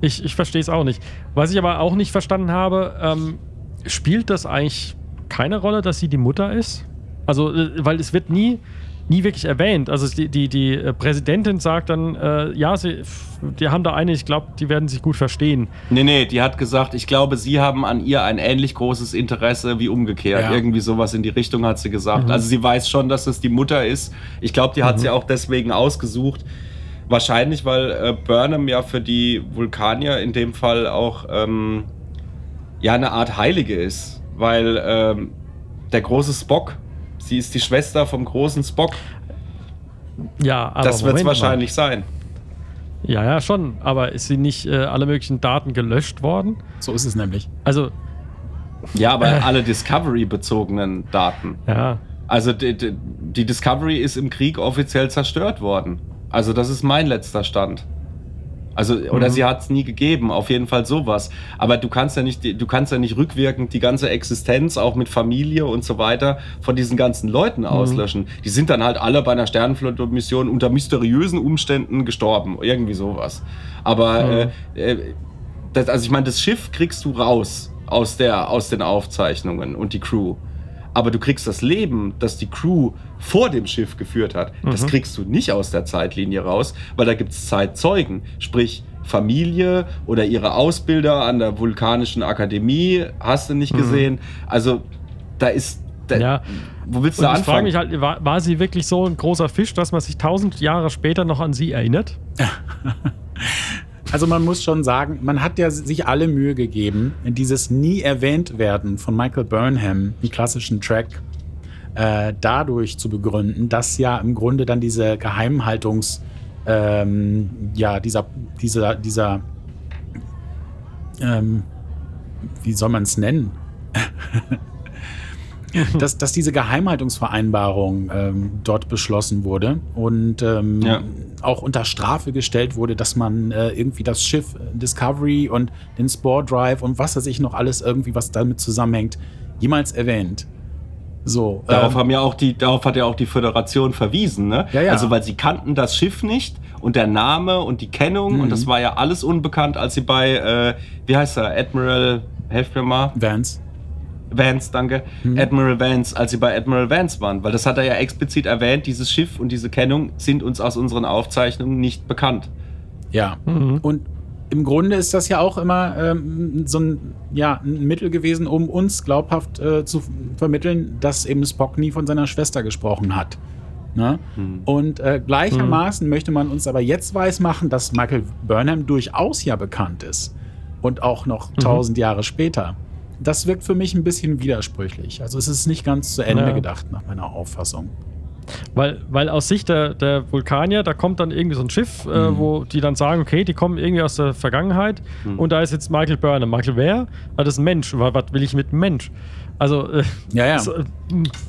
Ich, ich verstehe es auch nicht. Was ich aber auch nicht verstanden habe, ähm, spielt das eigentlich keine Rolle, dass sie die Mutter ist? Also, äh, weil es wird nie, nie wirklich erwähnt. Also die, die, die äh, Präsidentin sagt dann, äh, ja, sie, die haben da eine, ich glaube, die werden sich gut verstehen. Nee, nee, die hat gesagt, ich glaube, sie haben an ihr ein ähnlich großes Interesse wie umgekehrt. Ja. Irgendwie sowas in die Richtung hat sie gesagt. Also sie weiß schon, dass es die Mutter ist. Ich glaube, die hat sie auch deswegen ausgesucht. Wahrscheinlich, weil äh, Burnham ja für die Vulkanier in dem Fall auch ähm, ja eine Art Heilige ist. Weil ähm, der große Spock, sie ist die Schwester vom großen Spock. Ja, aber das wird es Moment mal. wahrscheinlich sein. Ja, ja, schon. Aber ist sie nicht äh, alle möglichen Daten gelöscht worden? So ist es nämlich. Also, Ja, aber alle Discovery-bezogenen Daten. ja. Also die, die, die Discovery ist im Krieg offiziell zerstört worden. Also das ist mein letzter Stand. Also, oder Mhm. sie hat es nie gegeben, auf jeden Fall sowas. Aber du kannst ja nicht, du kannst ja nicht rückwirkend die ganze Existenz, auch mit Familie und so weiter, von diesen ganzen Leuten Mhm. auslöschen. Die sind dann halt alle bei einer Sternenflotte-Mission unter mysteriösen Umständen gestorben. Irgendwie sowas. Aber Mhm. äh, äh, das, also ich meine, das Schiff kriegst du raus aus, der, aus den Aufzeichnungen und die Crew. Aber du kriegst das Leben, das die Crew vor dem Schiff geführt hat, das Mhm. kriegst du nicht aus der Zeitlinie raus, weil da gibt es Zeitzeugen. Sprich, Familie oder ihre Ausbilder an der Vulkanischen Akademie, hast du nicht gesehen. Also, da ist. Da, Mhm. Ja. Wo willst Und du ich frage anfangen? mich halt, war, war sie wirklich so ein großer Fisch, dass man sich tausend Jahre später noch an sie erinnert? Also man muss schon sagen, man hat ja sich alle Mühe gegeben, dieses nie erwähnt werden von Michael Burnham im klassischen Track äh, dadurch zu begründen, dass ja im Grunde dann diese Geheimhaltungs, ähm, ja, dieser, dieser, dieser, ähm, wie soll man es nennen? dass, dass diese Geheimhaltungsvereinbarung ähm, dort beschlossen wurde und ähm, Ja. auch unter Strafe gestellt wurde, dass man äh, irgendwie das Schiff äh, Discovery und den Spore Drive und was weiß ich noch alles irgendwie, was damit zusammenhängt, jemals erwähnt. So. Darauf, ähm, haben ja auch die, darauf hat ja auch die Föderation verwiesen, ne? Ja, ja. Also, weil sie kannten das Schiff nicht und der Name und die Kennung Mhm. und das war ja alles unbekannt, als sie bei, äh, wie heißt er, Admiral, helft mir mal, Vance. Vance, danke, Mhm. Admiral Vance, als sie bei Admiral Vance waren, weil das hat er ja explizit erwähnt, dieses Schiff und diese Kennung sind uns aus unseren Aufzeichnungen nicht bekannt. Ja. Mhm. Und im Grunde ist das ja auch immer ähm, so ein, ja, ein Mittel gewesen, um uns glaubhaft äh, zu vermitteln, dass eben Spock nie von seiner Schwester gesprochen hat. Ne? Und äh, gleichermaßen möchte man uns aber jetzt weismachen, dass Michael Burnham durchaus ja bekannt ist. Und auch noch tausend Jahre später. Das wirkt für mich ein bisschen widersprüchlich. Also es ist nicht ganz zu Ende Ja. gedacht, nach meiner Auffassung. Weil, weil aus Sicht der, der Vulkanier, da kommt dann irgendwie so ein Schiff, äh, Mhm. wo die dann sagen, okay, die kommen irgendwie aus der Vergangenheit und da ist jetzt Michael Burnham. Michael wer? Ah, das ist ein Mensch. Was, was will ich mit Mensch? Also, äh, Ja, ja. so, äh,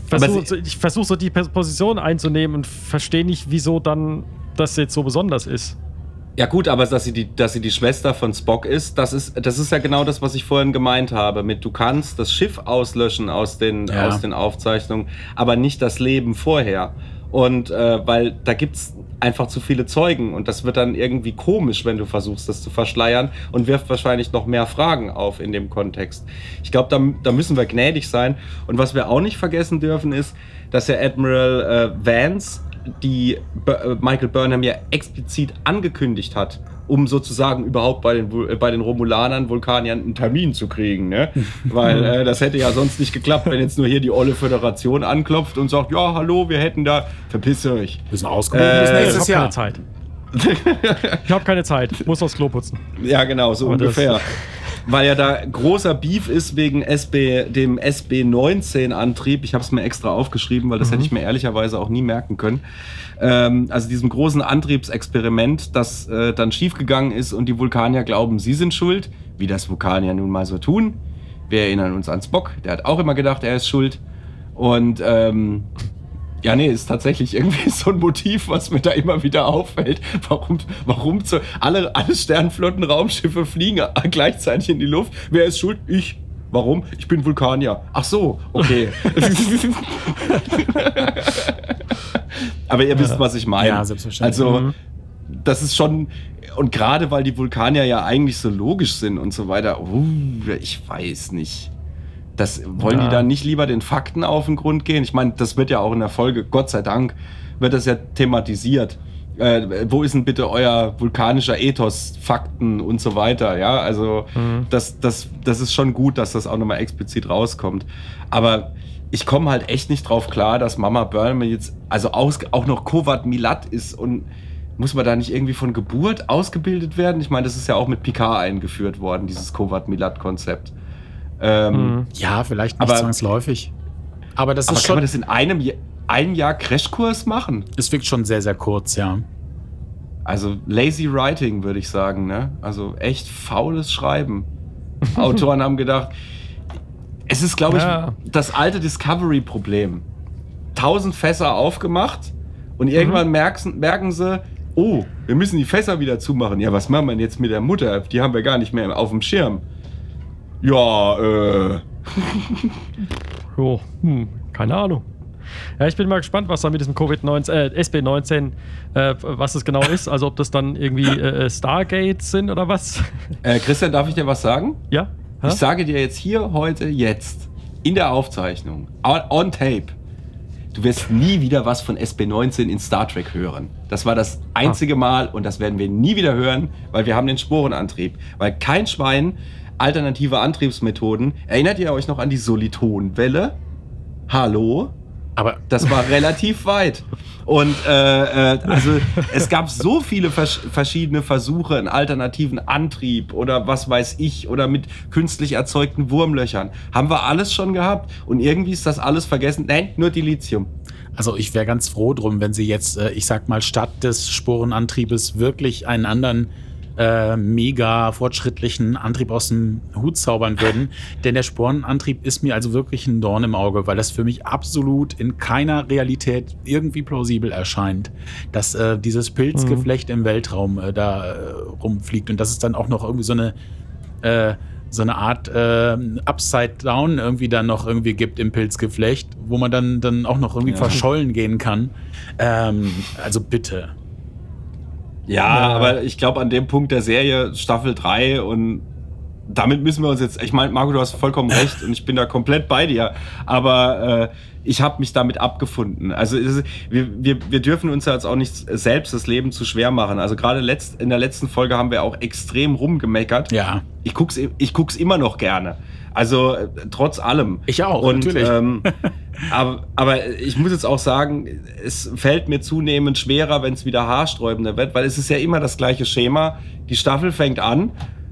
versuch, ich versuche so die Pos- Position einzunehmen und verstehe nicht, wieso dann das jetzt so besonders ist. Ja gut, aber dass sie, die, dass sie die Schwester von Spock ist, das ist, das ist ja genau das, was ich vorhin gemeint habe. Mit du kannst das Schiff auslöschen aus den, Ja. aus den Aufzeichnungen, aber nicht das Leben vorher. Und äh, weil da gibt es einfach zu viele Zeugen und das wird dann irgendwie komisch, wenn du versuchst, das zu verschleiern und wirft wahrscheinlich noch mehr Fragen auf in dem Kontext. Ich glaube, da, da müssen wir gnädig sein. Und was wir auch nicht vergessen dürfen, ist, dass der Admiral äh, Vance die B äh, Michael Burnham ja explizit angekündigt hat, um sozusagen überhaupt bei den, äh, bei den Romulanern, Vulkaniern einen Termin zu kriegen. Ne? Weil äh, das hätte ja sonst nicht geklappt, wenn jetzt nur hier die olle Föderation anklopft und sagt, ja, hallo, wir hätten da, verpiss euch. Wir sind ausgebucht bis Äh, Ich habe nächstes keine Jahr. Zeit. ich habe keine Zeit. Muss aufs Klo putzen. Ja, genau, so Aber das- ungefähr. Weil ja da großer Beef ist wegen SB, dem SB19-Antrieb. Ich habe es mir extra aufgeschrieben, weil das hätte ich mir ehrlicherweise auch nie merken können. Ähm, also diesem großen Antriebsexperiment, das äh, dann schiefgegangen ist und die Vulkanier glauben, sie sind schuld, wie das Vulkanier nun mal so tun. Wir erinnern uns an Spock, der hat auch immer gedacht, er ist schuld. Und ähm, ja, nee, ist tatsächlich irgendwie so ein Motiv, was mir da immer wieder auffällt. Warum, warum zu, alle, alle Sternflotten-Raumschiffe fliegen gleichzeitig in die Luft? Wer ist schuld? Ich. Warum? Ich bin Vulkanier. Ach so, okay. Aber ihr wisst, was ich meine. Ja, selbstverständlich. Also, Mhm. das ist schon. Und gerade weil die Vulkanier ja eigentlich so logisch sind und so weiter, uh, ich weiß nicht. Das wollen Ja. die dann nicht lieber den Fakten auf den Grund gehen? Ich meine, das wird ja auch in der Folge, Gott sei Dank, wird das ja thematisiert. Äh, wo ist denn bitte euer vulkanischer Ethos, Fakten und so weiter? Ja, also das, das, das ist schon gut, dass das auch nochmal explizit rauskommt. Aber ich komme halt echt nicht drauf klar, dass Mama Burnham jetzt also aus, auch noch Kovat Milat ist und muss man da nicht irgendwie von Geburt ausgebildet werden? Ich meine, das ist ja auch mit Picard eingeführt worden, dieses Kovat Milat Konzept. Ähm, Mhm. Ja, vielleicht nicht Aber- zwangsläufig. Aber das Aber ist kann man schon. das in einem, Ja- einem Jahr Crashkurs machen? Es wirkt schon sehr, sehr kurz, ja. Also lazy writing, würde ich sagen, ne? Also echt faules Schreiben. Autoren haben gedacht, es ist, glaube ich, Ja. das alte Discovery-Problem. Tausend Fässer aufgemacht und irgendwann merken, merken sie, oh, wir müssen die Fässer wieder zumachen. Ja, was machen wir denn jetzt mit der Mutter? Die haben wir gar nicht mehr auf dem Schirm. Ja, äh. Jo, hm, keine Ahnung. Ja, ich bin mal gespannt, was da mit diesem Covid-19, äh, SB19, äh, was es genau ist. Also ob das dann irgendwie äh, Stargates sind oder was. äh Christian, darf ich dir was sagen? ja? Hä? Ich sage dir jetzt hier, heute, jetzt, in der Aufzeichnung, on, on tape, du wirst nie wieder was von SB19 in Star Trek hören. Das war das einzige Mal und das werden wir nie wieder hören, weil wir haben den Sporenantrieb. Weil kein Schwein alternative Antriebsmethoden. Erinnert ihr euch noch an die Solitonwelle? Hallo? Aber Das war relativ weit. Und äh, äh, also es gab so viele vers verschiedene Versuche, einen alternativen Antrieb oder was weiß ich oder mit künstlich erzeugten Wurmlöchern. Haben wir alles schon gehabt und irgendwie ist das alles vergessen. Nein, nur Dilithium. Also ich wäre ganz froh drum, wenn sie jetzt, äh, ich sag mal, statt des Sporenantriebes wirklich einen anderen äh, mega fortschrittlichen Antrieb aus dem Hut zaubern würden. Denn der Sporenantrieb ist mir also wirklich ein Dorn im Auge, weil das für mich absolut in keiner Realität irgendwie plausibel erscheint, dass äh, dieses Pilzgeflecht im Weltraum äh, da äh, rumfliegt und dass es dann auch noch irgendwie so eine äh, so eine Art äh, Upside Down irgendwie dann noch irgendwie gibt im Pilzgeflecht, wo man dann, dann auch noch irgendwie Ja. verschollen gehen kann. Ähm, also bitte. Ja, aber ich glaube an dem Punkt der Serie Staffel 3 und damit müssen wir uns jetzt, ich meine, Marco, du hast vollkommen recht und ich bin da komplett bei dir, aber äh, ich habe mich damit abgefunden. Also ist, wir, wir, wir dürfen uns ja jetzt auch nicht selbst das Leben zu schwer machen. Also gerade letzt, in der letzten Folge haben wir auch extrem rumgemeckert. Ja. Ich guck's, ich guck's immer noch gerne. Also äh, trotz allem. Ich auch, Und, natürlich. Ähm, aber, aber ich muss jetzt auch sagen, es fällt mir zunehmend schwerer, wenn es wieder haarsträubender wird, weil es ist ja immer das gleiche Schema. Die Staffel fängt an,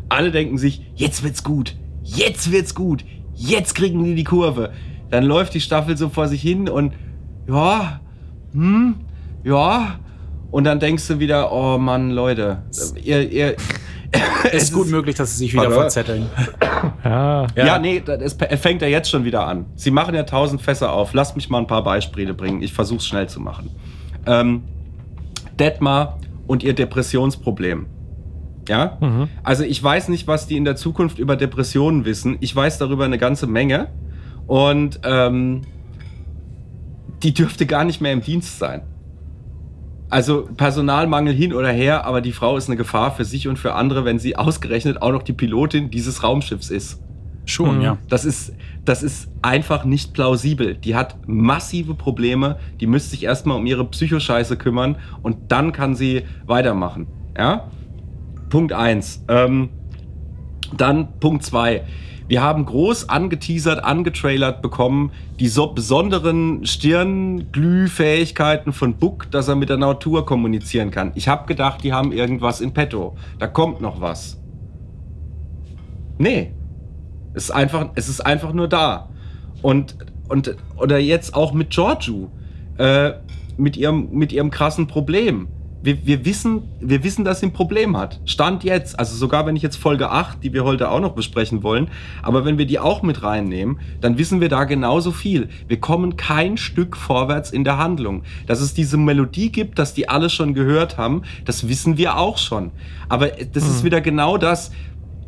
alle denken sich, jetzt wird's gut, jetzt wird's gut, jetzt kriegen die die Kurve. Dann läuft die Staffel so vor sich hin und ja, hm, ja. Und dann denkst du wieder, oh Mann, Leute, ihr, ihr, Es ist gut möglich, dass sie sich wieder verzetteln. Ja. Ja, nee, das es fängt ja jetzt schon wieder an. Sie machen ja tausend Fässer auf. Lasst mich mal ein paar Beispiele bringen. Ich versuche es schnell zu machen. Ähm, Detmar und ihr Depressionsproblem. Ja? Mhm. Also ich weiß nicht, was die in der Zukunft über Depressionen wissen. Ich weiß darüber eine ganze Menge. Und ähm, die dürfte gar nicht mehr im Dienst sein. Also Personalmangel hin oder her, aber die Frau ist eine Gefahr für sich und für andere, wenn sie ausgerechnet auch noch die Pilotin dieses Raumschiffs ist. Schon, Mhm. ja. Das ist, das ist einfach nicht plausibel. Die hat massive Probleme. Die müsste sich erstmal um ihre Psychoscheiße kümmern und dann kann sie weitermachen. Ja? Punkt 1. Ähm, dann Punkt 2. Wir haben groß angeteasert, angetrailert bekommen, die so besonderen Stirnglühfähigkeiten von Book, dass er mit der Natur kommunizieren kann. Ich habe gedacht, die haben irgendwas in petto. Da kommt noch was. Nee, es ist einfach, es ist einfach nur da. Und, und oder jetzt auch mit Giorgio, äh, mit, ihrem, mit ihrem krassen Problem. Wir, wir, wissen, wir wissen, dass sie ein Problem hat. Stand jetzt, also sogar wenn ich jetzt Folge 8, die wir heute auch noch besprechen wollen, aber wenn wir die auch mit reinnehmen, dann wissen wir da genauso viel. Wir kommen kein Stück vorwärts in der Handlung. Dass es diese Melodie gibt, dass die alle schon gehört haben, das wissen wir auch schon. Aber das ist wieder genau das,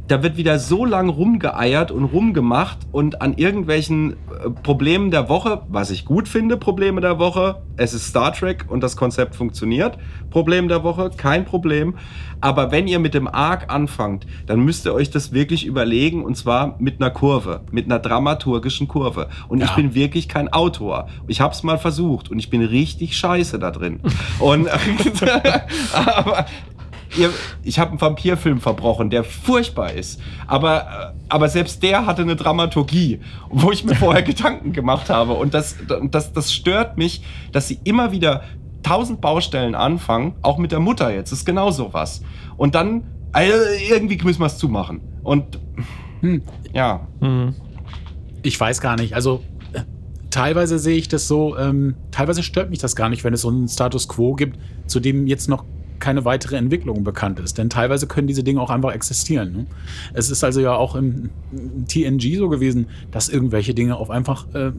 da wird wieder so lang rumgeeiert und rumgemacht und an irgendwelchen äh, Problemen der Woche, was ich gut finde, Probleme der Woche, es ist Star Trek und das Konzept funktioniert. Problem der Woche, kein Problem. Aber wenn ihr mit dem Arc anfangt, dann müsst ihr euch das wirklich überlegen und zwar mit einer Kurve, mit einer dramaturgischen Kurve. Und ich Ja. bin wirklich kein Autor. Ich habe es mal versucht und ich bin richtig scheiße da drin. und aber ihr, ich habe einen Vampirfilm verbrochen, der furchtbar ist. Aber, äh, aber selbst der hatte eine Dramaturgie, wo ich mir vorher Gedanken gemacht habe. Und das, das, das stört mich, dass sie immer wieder tausend Baustellen anfangen, auch mit der Mutter jetzt, ist genau sowas. Und dann, äh, irgendwie müssen wir es zumachen. Und Hm. ja, Mhm. Ich weiß gar nicht. Also äh, teilweise sehe ich das so, ähm, teilweise stört mich das gar nicht, wenn es so einen Status quo gibt, zu dem jetzt noch keine weitere Entwicklung bekannt ist. Denn teilweise können diese Dinge auch einfach existieren. Ne? Es ist also ja auch im, TNG so gewesen, dass irgendwelche Dinge auf einfach äh,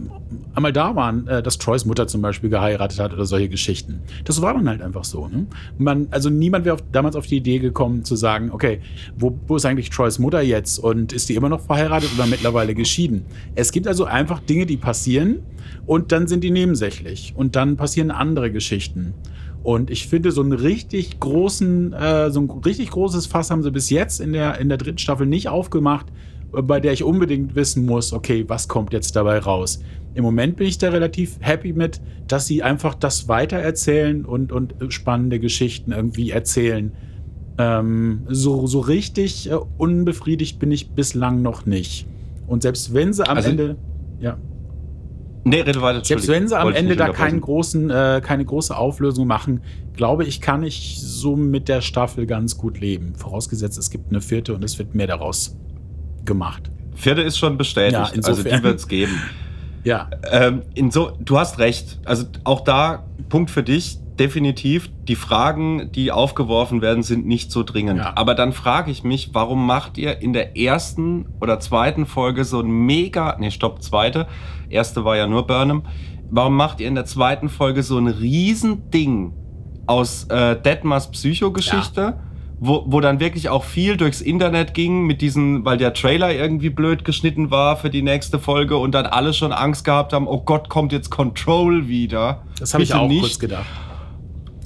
einmal da waren, äh, dass Troys Mutter zum Beispiel geheiratet hat oder solche Geschichten. Das war dann halt einfach so. Ne? Man, also niemand wäre damals auf die Idee gekommen zu sagen, okay, wo, wo ist eigentlich Troys Mutter jetzt und ist die immer noch verheiratet oder mittlerweile geschieden? Es gibt also einfach Dinge, die passieren und dann sind die nebensächlich und dann passieren andere Geschichten. Und ich finde, so einen richtig großen, äh, so ein richtig großes Fass haben sie bis jetzt in der, in der dritten Staffel nicht aufgemacht, äh, bei der ich unbedingt wissen muss, okay, was kommt jetzt dabei raus? Im Moment bin ich da relativ happy mit, dass sie einfach das weitererzählen und, und spannende Geschichten irgendwie erzählen. Ähm, so, so richtig äh, unbefriedigt bin ich bislang noch nicht. Und selbst wenn sie am Also- Ende. Ja. Nee, rede weiter. Selbst wenn sie am Ende da keinen großen, äh, keine große Auflösung machen, glaube ich, kann ich so mit der Staffel ganz gut leben. Vorausgesetzt, es gibt eine vierte und es wird mehr daraus gemacht. Vierte ist schon bestätigt, Ja, also die wird es geben. Ja, Ähm, inso, du hast recht. Also auch da, Punkt für dich, definitiv. Die Fragen, die aufgeworfen werden, sind nicht so dringend. Ja. Aber dann frage ich mich, warum macht ihr in der ersten oder zweiten Folge so ein mega, nee, stopp, zweite. Erste war ja nur Burnham. Warum macht ihr in der zweiten Folge so ein Riesending aus äh, Detmers Psychogeschichte? Wo, wo dann wirklich auch viel durchs Internet ging mit diesen, weil der Trailer irgendwie blöd geschnitten war für die nächste Folge und dann alle schon Angst gehabt haben, oh Gott, kommt jetzt Control wieder. das habe ich auch nicht. kurz gedacht.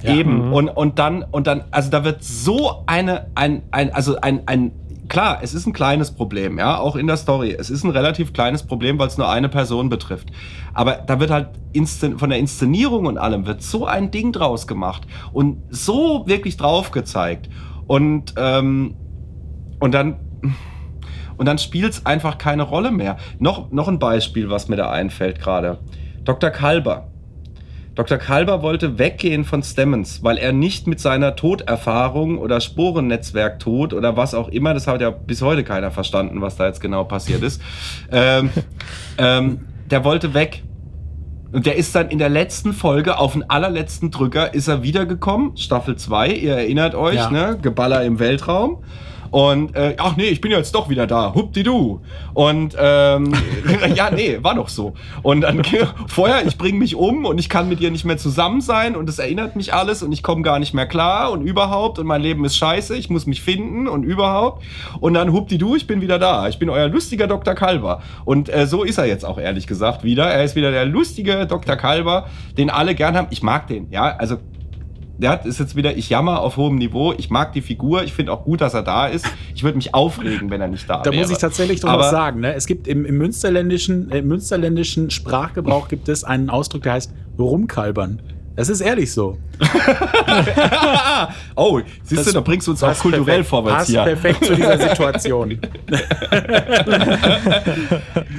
Ja. Eben. Mhm. Und, und dann, und dann, also da wird so eine, ein, ein, also ein, ein, klar, es ist ein kleines Problem, ja, auch in der Story. Es ist ein relativ kleines Problem, weil es nur eine Person betrifft. Aber da wird halt von der Inszenierung und allem wird so ein Ding draus gemacht und so wirklich drauf gezeigt. Und, ähm, und dann, und dann spielt es einfach keine Rolle mehr. Noch, noch ein Beispiel, was mir da einfällt gerade. Dr. Kalber. Dr. Kalber wollte weggehen von Stemmons, weil er nicht mit seiner Toderfahrung oder Sporennetzwerk-Tod oder was auch immer, das hat ja bis heute keiner verstanden, was da jetzt genau passiert ist, ähm, ähm, der wollte weg. Und der ist dann in der letzten Folge auf den allerletzten Drücker ist er wiedergekommen, Staffel 2, ihr erinnert euch, Ja. ne? Geballer im Weltraum. Und äh, ach nee, ich bin jetzt doch wieder da. Huppdidu. Und ähm, ja, nee, war doch so. Und dann vorher, ich bringe mich um und ich kann mit ihr nicht mehr zusammen sein und es erinnert mich alles und ich komme gar nicht mehr klar und überhaupt und mein Leben ist scheiße, ich muss mich finden und überhaupt. Und dann huppdidu, ich bin wieder da. Ich bin euer lustiger Dr. Kalber. Und äh, so ist er jetzt auch ehrlich gesagt wieder. Er ist wieder der lustige Dr. Kalber, den alle gern haben. Ich mag den, ja. Also der ist jetzt wieder, ich jammer auf hohem Niveau. Ich mag die Figur. Ich finde auch gut, dass er da ist. Ich würde mich aufregen, wenn er nicht da, Da wäre. muss ich tatsächlich doch was sagen. Ne? Es gibt im, im, münsterländischen, äh, im münsterländischen Sprachgebrauch gibt es einen Ausdruck, der heißt rumkalbern. Das ist ehrlich so. oh, siehst Das du, da bringst du uns auch kulturell perfekt, vorwärts passt hier. perfekt zu dieser Situation.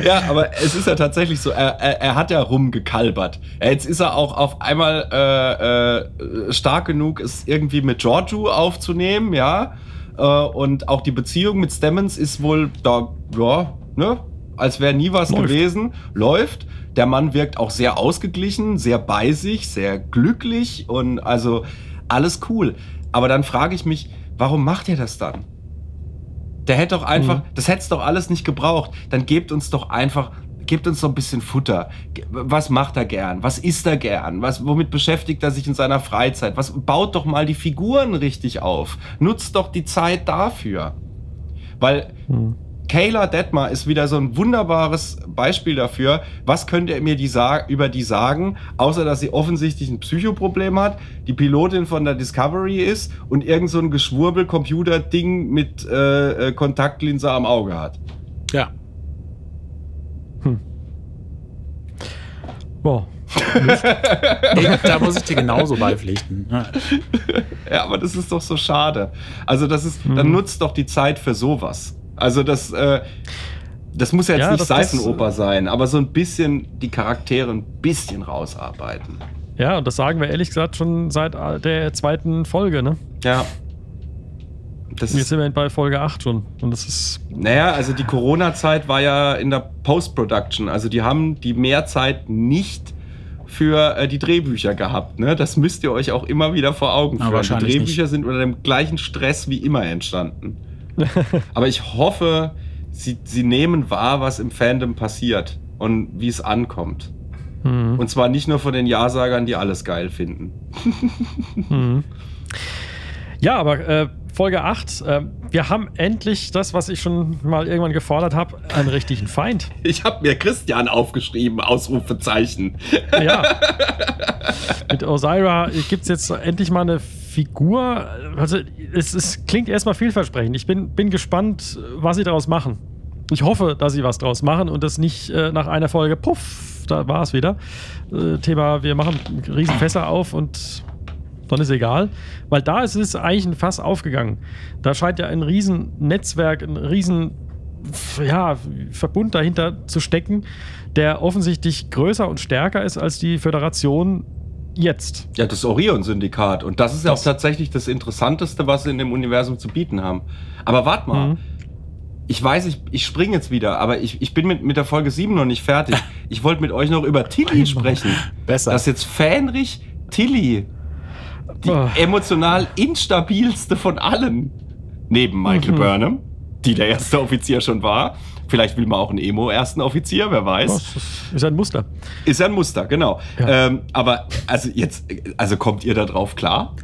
Ja, aber es ist ja tatsächlich so, er, er, er hat ja rumgekalbert. Jetzt ist er auch auf einmal äh, äh, stark genug, es irgendwie mit Giorgio aufzunehmen, ja. Äh, und auch die Beziehung mit Stemmons ist wohl da, ja, ne, als wäre nie was Läuft. gewesen. Läuft. Der Mann wirkt auch sehr ausgeglichen, sehr bei sich, sehr glücklich und also alles cool. Aber dann frage ich mich, warum macht er das dann? Der hätte doch einfach, das hätte es doch alles nicht gebraucht. Dann gebt uns doch einfach, gebt uns doch ein bisschen Futter. Was macht er gern? Was isst er gern? Was, womit beschäftigt er sich in seiner Freizeit? Was, baut doch mal die Figuren richtig auf. Nutzt doch die Zeit dafür. Weil Kayla Detmar ist wieder so ein wunderbares Beispiel dafür. Was könnt ihr mir die über die sagen, außer dass sie offensichtlich ein Psychoproblem hat, die Pilotin von der Discovery ist und irgend so ein Geschwurbel-Computer-Ding mit äh, äh, Kontaktlinse am Auge hat. Ja. Boah. Ey, da muss ich dir genauso beipflichten. Ja. Ja, aber das ist doch so schade. Also das ist, dann nutzt doch die Zeit für sowas. Also das, äh, das muss ja jetzt Ja, nicht Seifenoper sein, aber so ein bisschen die Charaktere ein bisschen rausarbeiten. Ja, und das sagen wir ehrlich gesagt schon seit äh, der zweiten Folge, ne? Ja. Das Jetzt sind wir bei Folge 8 schon. Und das ist. naja, also die Corona-Zeit war ja in der Post-Production. Also die haben die Mehrzeit nicht für äh, die Drehbücher gehabt. Ne? Das müsst ihr euch auch immer wieder vor Augen führen. Die Drehbücher nicht. sind unter dem gleichen Stress wie immer entstanden. Aber ich hoffe, sie, sie nehmen wahr, was im Fandom passiert und wie es ankommt. Mhm. Und zwar nicht nur von den Ja-Sagern, die alles geil finden. Mhm. Ja, aber äh, Folge 8, äh, wir haben endlich das, was ich schon mal irgendwann gefordert habe, einen richtigen Feind. Ich habe mir Christian aufgeschrieben, Ausrufezeichen. Ja. Mit Osira gibt es jetzt endlich mal eine Figur. Also, es, es klingt erstmal vielversprechend. Ich bin, bin gespannt, was sie daraus machen. Ich hoffe, dass sie was draus machen und das nicht äh, nach einer Folge, puff, da war es wieder. Äh, Thema, wir machen riesen Fässer auf und dann ist egal. Weil da ist es eigentlich ein Fass aufgegangen. Da scheint ja ein riesen Netzwerk, ein riesen ja, Verbund dahinter zu stecken, der offensichtlich größer und stärker ist als die Föderation jetzt. Ja, das Orion-Syndikat. Und das ist ja auch tatsächlich das Interessanteste, was sie in dem Universum zu bieten haben. Aber warte mal. Mhm. Ich weiß, ich, ich springe jetzt wieder, aber ich, ich bin mit, mit der Folge 7 noch nicht fertig. Ich wollte mit euch noch über Tilly sprechen. Besser. Das ist jetzt Fähnrich Tilly. Die Oh. emotional instabilste von allen. Neben Michael Mhm. Burnham, die der erste Offizier schon war. Vielleicht will man auch einen Emo-ersten Offizier, wer weiß. Das ist ein Muster. Ist ja ein Muster, genau. Ja. Ähm, aber also jetzt, also kommt ihr da drauf klar?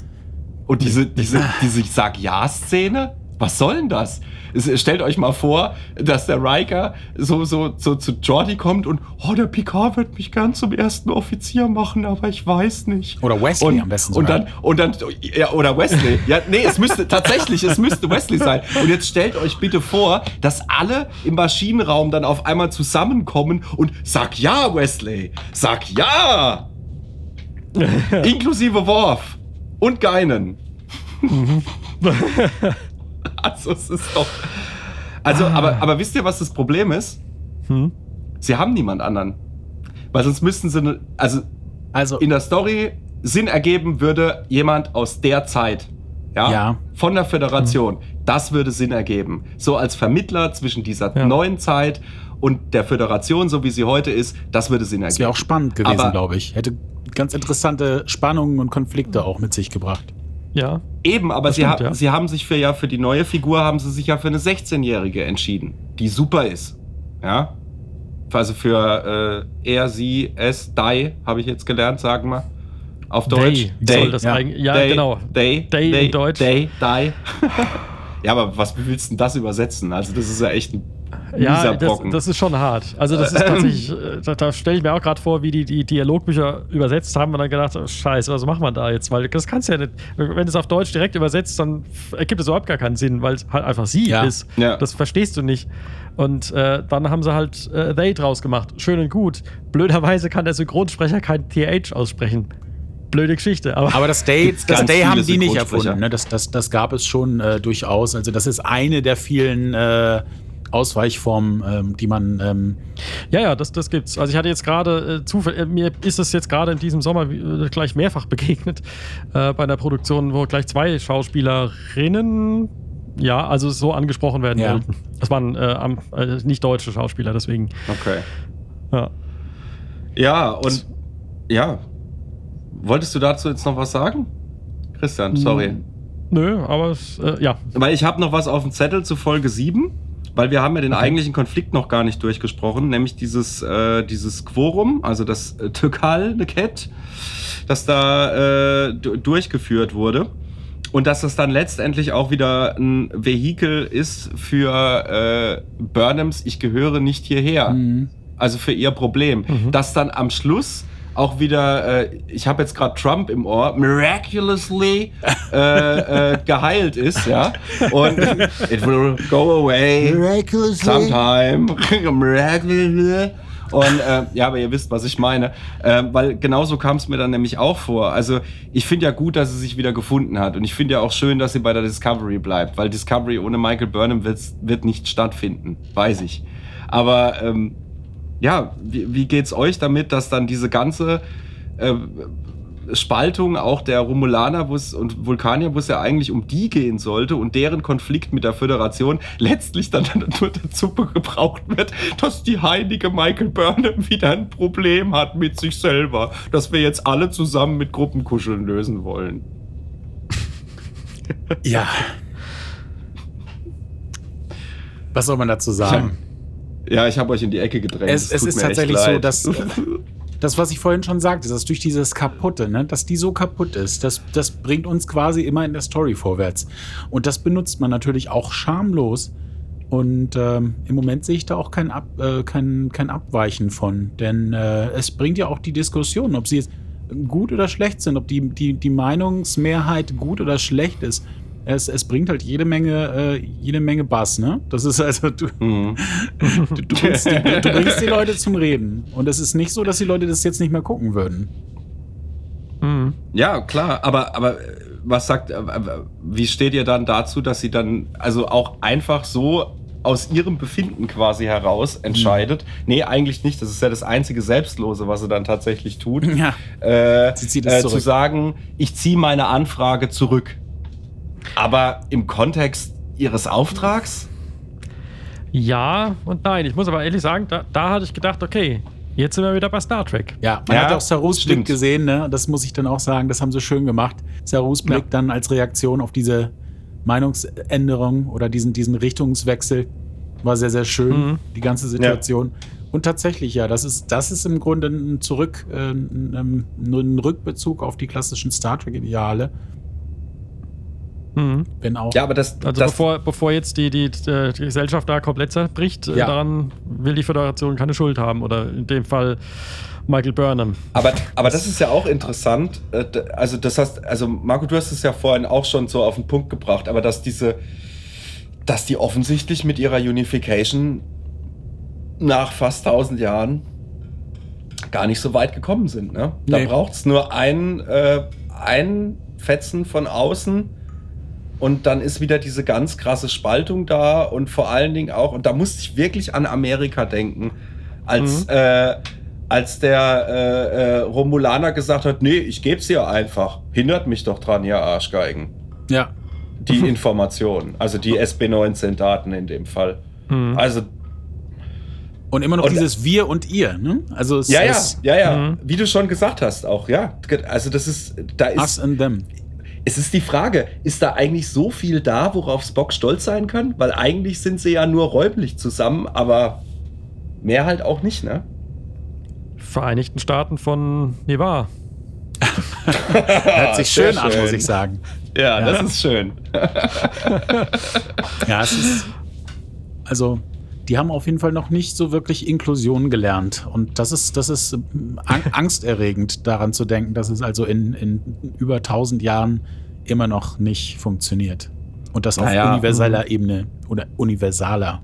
Und diese, diese, diese Sag-Ja-Szene? Was soll denn das? Es, stellt euch mal vor, dass der Riker so, so, so zu Jordi kommt und, oh, der Picard wird mich gern zum ersten Offizier machen, aber ich weiß nicht. Oder Wesley und, am besten Und sogar. dann, und dann, ja, oder Wesley. Ja, nee, es müsste, tatsächlich, es müsste Wesley sein. Und jetzt stellt euch bitte vor, dass alle im Maschinenraum dann auf einmal zusammenkommen und sag ja, Wesley, sag ja! Inklusive Worf und Geinen. also, es ist doch. Also, aber, aber wisst ihr, was das Problem ist? Hm? Sie haben niemand anderen. Weil sonst müssten sie, ne- also Also, in der Story Sinn ergeben würde jemand aus der Zeit. Ja. Ja. Von der Föderation. Das würde Sinn ergeben. So als Vermittler zwischen dieser Ja. neuen Zeit und der Föderation, so wie sie heute ist, das würde Sinn ergeben. das wäre auch spannend gewesen, glaube ich. Hätte ganz interessante Spannungen und Konflikte auch mit sich gebracht. Ja. Eben, aber sie, stimmt, ha ja. sie haben sich für ja für die neue Figur haben sie sich ja für eine 16-Jährige entschieden, die super ist. Ja. Also für äh, er, sie, es, die, habe ich jetzt gelernt, sagen wir. Auf Deutsch. Day soll das ja. eigentlich. Ja, Day, genau. Day, Day Day in Deutsch. Day, die. ja, aber was wie willst du denn das übersetzen? Also das ist ja echt ein Ja, das, das ist schon hart. Also das ist tatsächlich, äh, da, da stelle ich mir auch gerade vor, wie die, die Dialogbücher übersetzt haben und dann gedacht, oh, scheiße, was macht man da jetzt? Weil das kannst du ja nicht, wenn du es auf Deutsch direkt übersetzt, dann ergibt es überhaupt gar keinen Sinn, weil es halt einfach sie Ja. ist. Ja. Das verstehst du nicht. Und äh, dann haben sie halt äh, they draus gemacht. Schön und gut. Blöderweise kann der Synchronsprecher kein TH aussprechen. Blöde Geschichte, aber, Aber das Day, das Day haben die nicht erfunden. Ne? Das, das, das gab es schon äh, durchaus. Also das ist eine der vielen äh, Ausweichformen, ähm, die man. Ähm, Ja, ja, das, das gibt's. Also ich hatte jetzt gerade äh, Zufall, äh, mir ist es jetzt gerade in diesem Sommer äh, gleich mehrfach begegnet äh, bei einer Produktion, wo gleich zwei Schauspielerinnen, ja, also so angesprochen werden Ja. wollten. Das waren äh, am- äh, nicht deutsche Schauspieler, deswegen. okay. Ja. Ja, und ja. Wolltest du dazu jetzt noch was sagen? Christian, sorry. Nö, aber es, äh, ja. Weil ich habe noch was auf dem Zettel zu Folge 7, weil wir haben ja den eigentlichen Konflikt noch gar nicht durchgesprochen, nämlich dieses, äh, dieses Quorum, also das äh, Türkal-Neket, das da äh, du- durchgeführt wurde. Und dass das dann letztendlich auch wieder ein Vehikel ist für äh, Burnhams, ich gehöre nicht hierher. Also für ihr Problem. Dass dann am Schluss auch wieder, äh, ich habe jetzt gerade Trump im Ohr, miraculously äh, äh, geheilt ist, ja. Und it will go away sometime. Miraculously. Und äh, ja, aber ihr wisst, was ich meine. Ähm, weil genauso kam es mir dann nämlich auch vor. Also ich finde ja gut, dass sie sich wieder gefunden hat. Und ich finde ja auch schön, dass sie bei der Discovery bleibt. Weil Discovery ohne Michael Burnham wird's- wird nicht stattfinden. Weiß ich. Aber ähm, ja, wie, wie geht's euch damit, dass dann diese ganze äh, Spaltung auch der Romulaner und Vulkanier, wo es ja eigentlich um die gehen sollte und deren Konflikt mit der Föderation letztlich dann nur dazu gebraucht wird, dass die heilige Michael Burnham wieder ein Problem hat mit sich selber, das wir jetzt alle zusammen mit Gruppenkuscheln lösen wollen. ja. Was soll man dazu sagen? Ja, ich habe euch in die Ecke gedrängt. Es, es ist tatsächlich so, dass das, was ich vorhin schon sagte, dass durch dieses Kaputte, ne, dass die so kaputt ist, das, das bringt uns quasi immer in der Story vorwärts. Und das benutzt man natürlich auch schamlos. Und ähm, im Moment sehe ich da auch kein, Ab, äh, kein, kein Abweichen von. Denn äh, es bringt ja auch die Diskussion, ob sie jetzt gut oder schlecht sind, ob die, die, die Meinungsmehrheit gut oder schlecht ist. Es, es bringt halt jede Menge, äh, jede Menge Bass, ne? Das ist also, du, Mhm. Du, du, bringst die, du bringst die Leute zum Reden. Und es ist nicht so, dass die Leute das jetzt nicht mehr gucken würden. Mhm. Ja, klar, aber, aber äh, was sagt, äh, äh, wie steht ihr dann dazu, dass sie dann also auch einfach so aus ihrem Befinden quasi heraus entscheidet? Nee, eigentlich nicht. Das ist ja das einzige Selbstlose, was sie dann tatsächlich tut. Ja. Äh, Sie zieht es äh, zurück. zu sagen, ich ziehe meine Anfrage zurück. Aber im Kontext ihres Auftrags? Ja und nein. Ich muss aber ehrlich sagen, da, da hatte ich gedacht, okay, jetzt sind wir wieder bei Star Trek. Ja, man Ja, hat auch Sarus Blick gesehen, ne? Das muss ich dann auch sagen, das haben sie schön gemacht. Sarus Blick Ja. dann als Reaktion auf diese Meinungsänderung oder diesen, diesen Richtungswechsel war sehr, sehr schön, Mhm. die ganze Situation. Und tatsächlich, ja, das ist, das ist im Grunde ein Zurück, äh, ein, ähm, nur ein Rückbezug auf die klassischen Star Trek-Ideale. Mhm. Wenn auch. Ja, aber das, Also das bevor, bevor jetzt die, die, die Gesellschaft da komplett zerbricht, äh, Ja. daran will die Föderation keine Schuld haben. Oder in dem Fall Michael Burnham. Aber, aber das ist ja auch interessant. äh, Also, das heißt, also Marco, du hast es ja vorhin auch schon so auf den Punkt gebracht, aber dass diese, dass die offensichtlich mit ihrer Unification nach fast 1000 Jahren gar nicht so weit gekommen sind. Ne? Da Nee. braucht es nur ein, äh, ein Fetzen von außen und dann ist wieder diese ganz krasse Spaltung da und vor allen Dingen auch, und da musste ich wirklich an Amerika denken, als, äh, als der äh, äh, Romulaner gesagt hat, nee, ich geb's dir einfach. Hindert mich doch dran, ihr Arschgeigen. Ja. Die Information, also die SB19-Daten in dem Fall. Mhm. Also, Und immer noch Und- dieses Wir und Ihr, ne? Also es ja, ja, ist ja, ja, Mhm. wie du schon gesagt hast, auch, ja. Also, das ist, da Us ist, and Them. Es ist die Frage, ist da eigentlich so viel da, worauf Spock stolz sein kann? Weil eigentlich sind sie ja nur räumlich zusammen, aber mehr halt auch nicht, ne? Vereinigten Staaten von Nevar. Hört sich sehr schön an, schön. muss ich sagen. Ja, Ja. das ist schön. Ja, es ist. Also, die haben auf jeden Fall noch nicht so wirklich Inklusion gelernt. Und das ist, das ist ähm, ang angsterregend, daran zu denken, dass es also in, in über 1000 Jahren immer noch nicht funktioniert. Und das auf Naja, universaler Ebene oder universaler,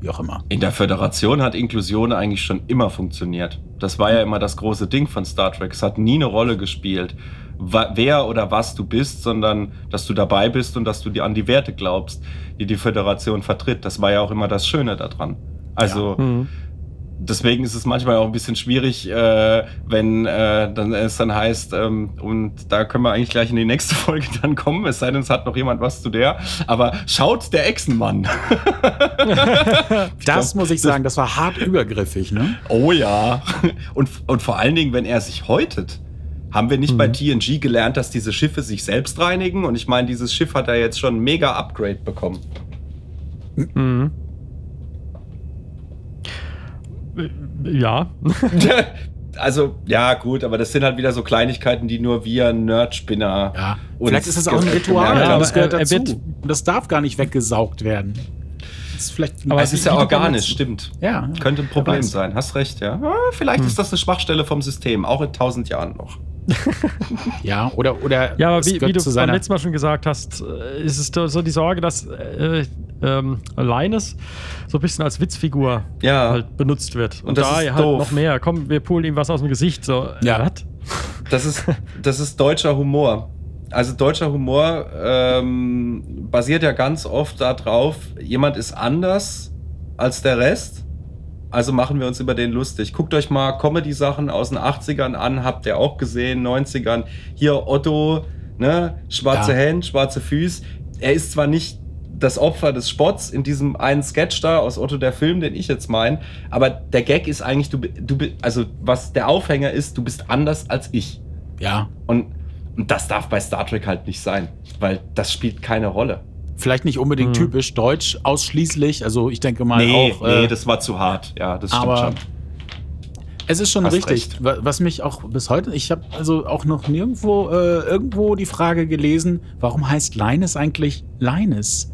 wie auch immer. In der Föderation hat Inklusion eigentlich schon immer funktioniert. Das war ja immer das große Ding von Star Trek. Es hat nie eine Rolle gespielt, wer oder was du bist, sondern dass du dabei bist und dass du dir an die Werte glaubst, die die Föderation vertritt. Das war ja auch immer das Schöne daran. Also Mhm. deswegen ist es manchmal auch ein bisschen schwierig, äh, wenn äh, dann es dann heißt, ähm, und da können wir eigentlich gleich in die nächste Folge dann kommen, es sei denn, es hat noch jemand was zu der. Aber schaut der Echsenmann. Das muss ich sagen, das war hart übergriffig, ne? Oh ja. Und, und vor allen Dingen, wenn er sich häutet. Haben wir nicht bei TNG gelernt, dass diese Schiffe sich selbst reinigen? Und ich meine, dieses Schiff hat ja jetzt schon ein mega Upgrade bekommen. Mhm. Ja. also, ja, gut, aber das sind halt wieder so Kleinigkeiten, die nur wir Nerdspinner. Ja. Vielleicht ist es auch ein Ritual, Ja, aber das gehört er- er dazu. wird- Und das darf gar nicht weggesaugt werden. Das ist vielleicht Aber es ist ja organisch, stimmt. Ja, Könnte ein Problem sein, hast recht, ja. Ah, vielleicht ist das eine Schwachstelle vom System, auch in tausend Jahren noch. Ja, oder, oder Ja, aber wie, wie du beim letzten Mal schon gesagt hast, äh, ist es so die Sorge, dass äh, ähm, Linus so ein bisschen als Witzfigur Ja. halt benutzt wird. Und, Und das da ist halt doof. noch mehr. Komm, wir poolen ihm was aus dem Gesicht. So, Ja. äh, was? Das ist, das ist deutscher Humor. Also deutscher Humor ähm, basiert ja ganz oft darauf, jemand ist anders als der Rest. Also machen wir uns über den lustig. Guckt euch mal Comedy-Sachen aus den 80ern an, habt ihr auch gesehen, 90ern. Hier Otto, ne? schwarze Ja. Hände, schwarze Füße. Er ist zwar nicht das Opfer des Spotts in diesem einen Sketch da aus Otto der Film, den ich jetzt meine, aber der Gag ist eigentlich, du, du, also was der Aufhänger ist, du bist anders als ich. Ja, Und, und das darf bei Star Trek halt nicht sein, weil das spielt keine Rolle. Vielleicht nicht unbedingt Hm. typisch deutsch ausschließlich. Also ich denke mal auch. nee, äh, das war zu hart. Ja, das stimmt aber schon. es ist schon Hast richtig. recht. Wa- Was mich auch bis heute, ich habe also auch noch nirgendwo äh, irgendwo die Frage gelesen, warum heißt Linus eigentlich Linus?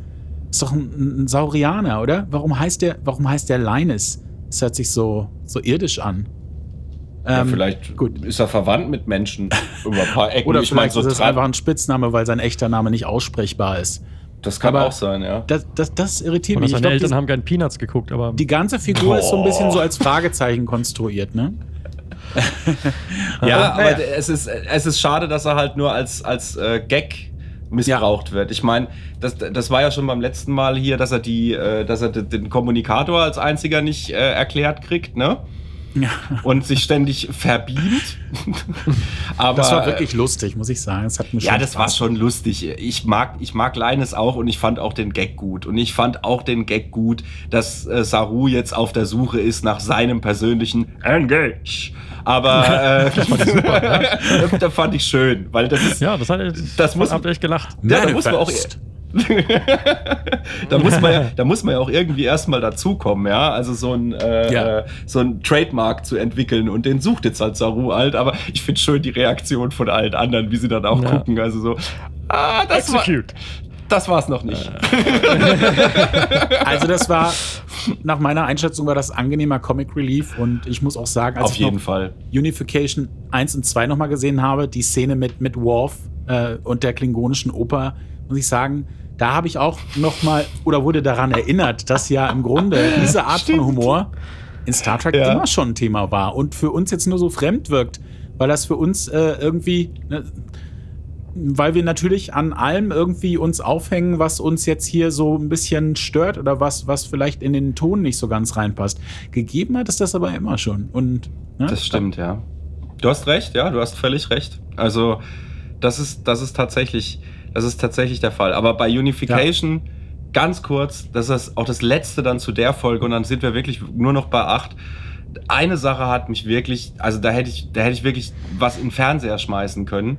Ist doch ein, ein Saurianer, oder? Warum heißt der, warum heißt der Linus? Das hört sich so, so irdisch an. ja, Ähm, vielleicht gut. ist er verwandt mit Menschen über ein paar Ecken. Oder Ich mein, vielleicht ist es einfach ein Spitzname, weil sein echter Name nicht aussprechbar ist. Das kann aber- auch sein, ja. Das, das, das irritiert mich. Ich seine glaub, Eltern die, haben keinen Peanuts geguckt, aber die ganze Figur ist so ein bisschen so als Fragezeichen konstruiert, ne? Ja, aber naja. es ist, es ist schade, dass er halt nur als, als äh, Gag missbraucht wird. Ich meine, das, das war ja schon beim letzten Mal hier, dass er die, äh, dass er den- den Kommunikator als einziger nicht äh, erklärt kriegt, ne? Und sich ständig verbeamt. aber Das war wirklich lustig, muss ich sagen. Das hat mir Ja, das war schon lustig. Ich mag, ich mag Linus auch und ich fand auch den Gag gut. Und ich fand auch den Gag gut, dass äh, Saru jetzt auf der Suche ist nach seinem persönlichen Engage. Aber äh, das fand ich schön, weil das ist, ja, das hat Das muss- habt ihr echt gelacht. ja, da muss man auch, da muss man ja, da muss man ja auch irgendwie erstmal dazukommen, ja. Also so ein, äh, Ja. so ein Trademark zu entwickeln und den sucht jetzt halt Saru halt. Aber ich finde schön die Reaktion von allen anderen, wie sie dann auch Ja. gucken. Also so, ah, das war, Das war's noch nicht. Also das war, nach meiner Einschätzung war das angenehmer Comic Relief und ich muss auch sagen, als Auf ich jeden noch Fall. Unification 1 und 2 nochmal gesehen habe, die Szene mit, mit Worf äh, und der klingonischen Oper, muss ich sagen, da habe ich auch nochmal oder wurde daran erinnert, dass ja im Grunde diese Art von Humor in Star Trek Ja. immer schon ein Thema war und für uns jetzt nur so fremd wirkt, weil das für uns äh, irgendwie, ne, weil wir natürlich an allem irgendwie uns aufhängen, was uns jetzt hier so ein bisschen stört oder was, was vielleicht in den Ton nicht so ganz reinpasst. Gegeben hat es das aber immer schon. Und ne, Das stimmt, ja. Du hast recht, ja, du hast völlig recht. Also, das ist, das ist tatsächlich, das ist tatsächlich der Fall. Aber bei Unification, ganz kurz, das ist auch das letzte dann zu der Folge und dann sind wir wirklich nur noch bei acht. Eine Sache hat mich wirklich, also da hätte ich, da hätte ich wirklich was in den Fernseher schmeißen können.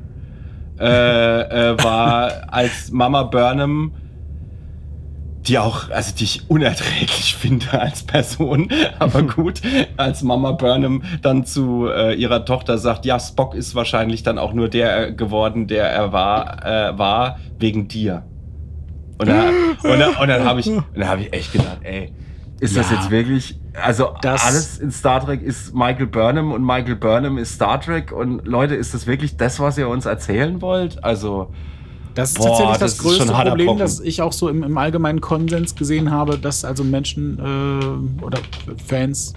Äh, äh, war als Mama Burnham, die auch, also die ich unerträglich finde als Person, aber gut, als Mama Burnham dann zu äh, ihrer Tochter sagt, ja, Spock ist wahrscheinlich dann auch nur der geworden, der er war, äh, war wegen dir. Und dann, und dann, und dann habe ich, und dann hab ich echt gedacht, ey, ist das Ja. jetzt wirklich, also Das- alles in Star Trek ist Michael Burnham und Michael Burnham ist Star Trek und Leute, ist das wirklich das, was ihr uns erzählen wollt? Also, Das ist Boah, tatsächlich das das, größte Problem, Brocken. das ich auch so im, im allgemeinen Konsens gesehen habe, dass also Menschen äh, oder Fans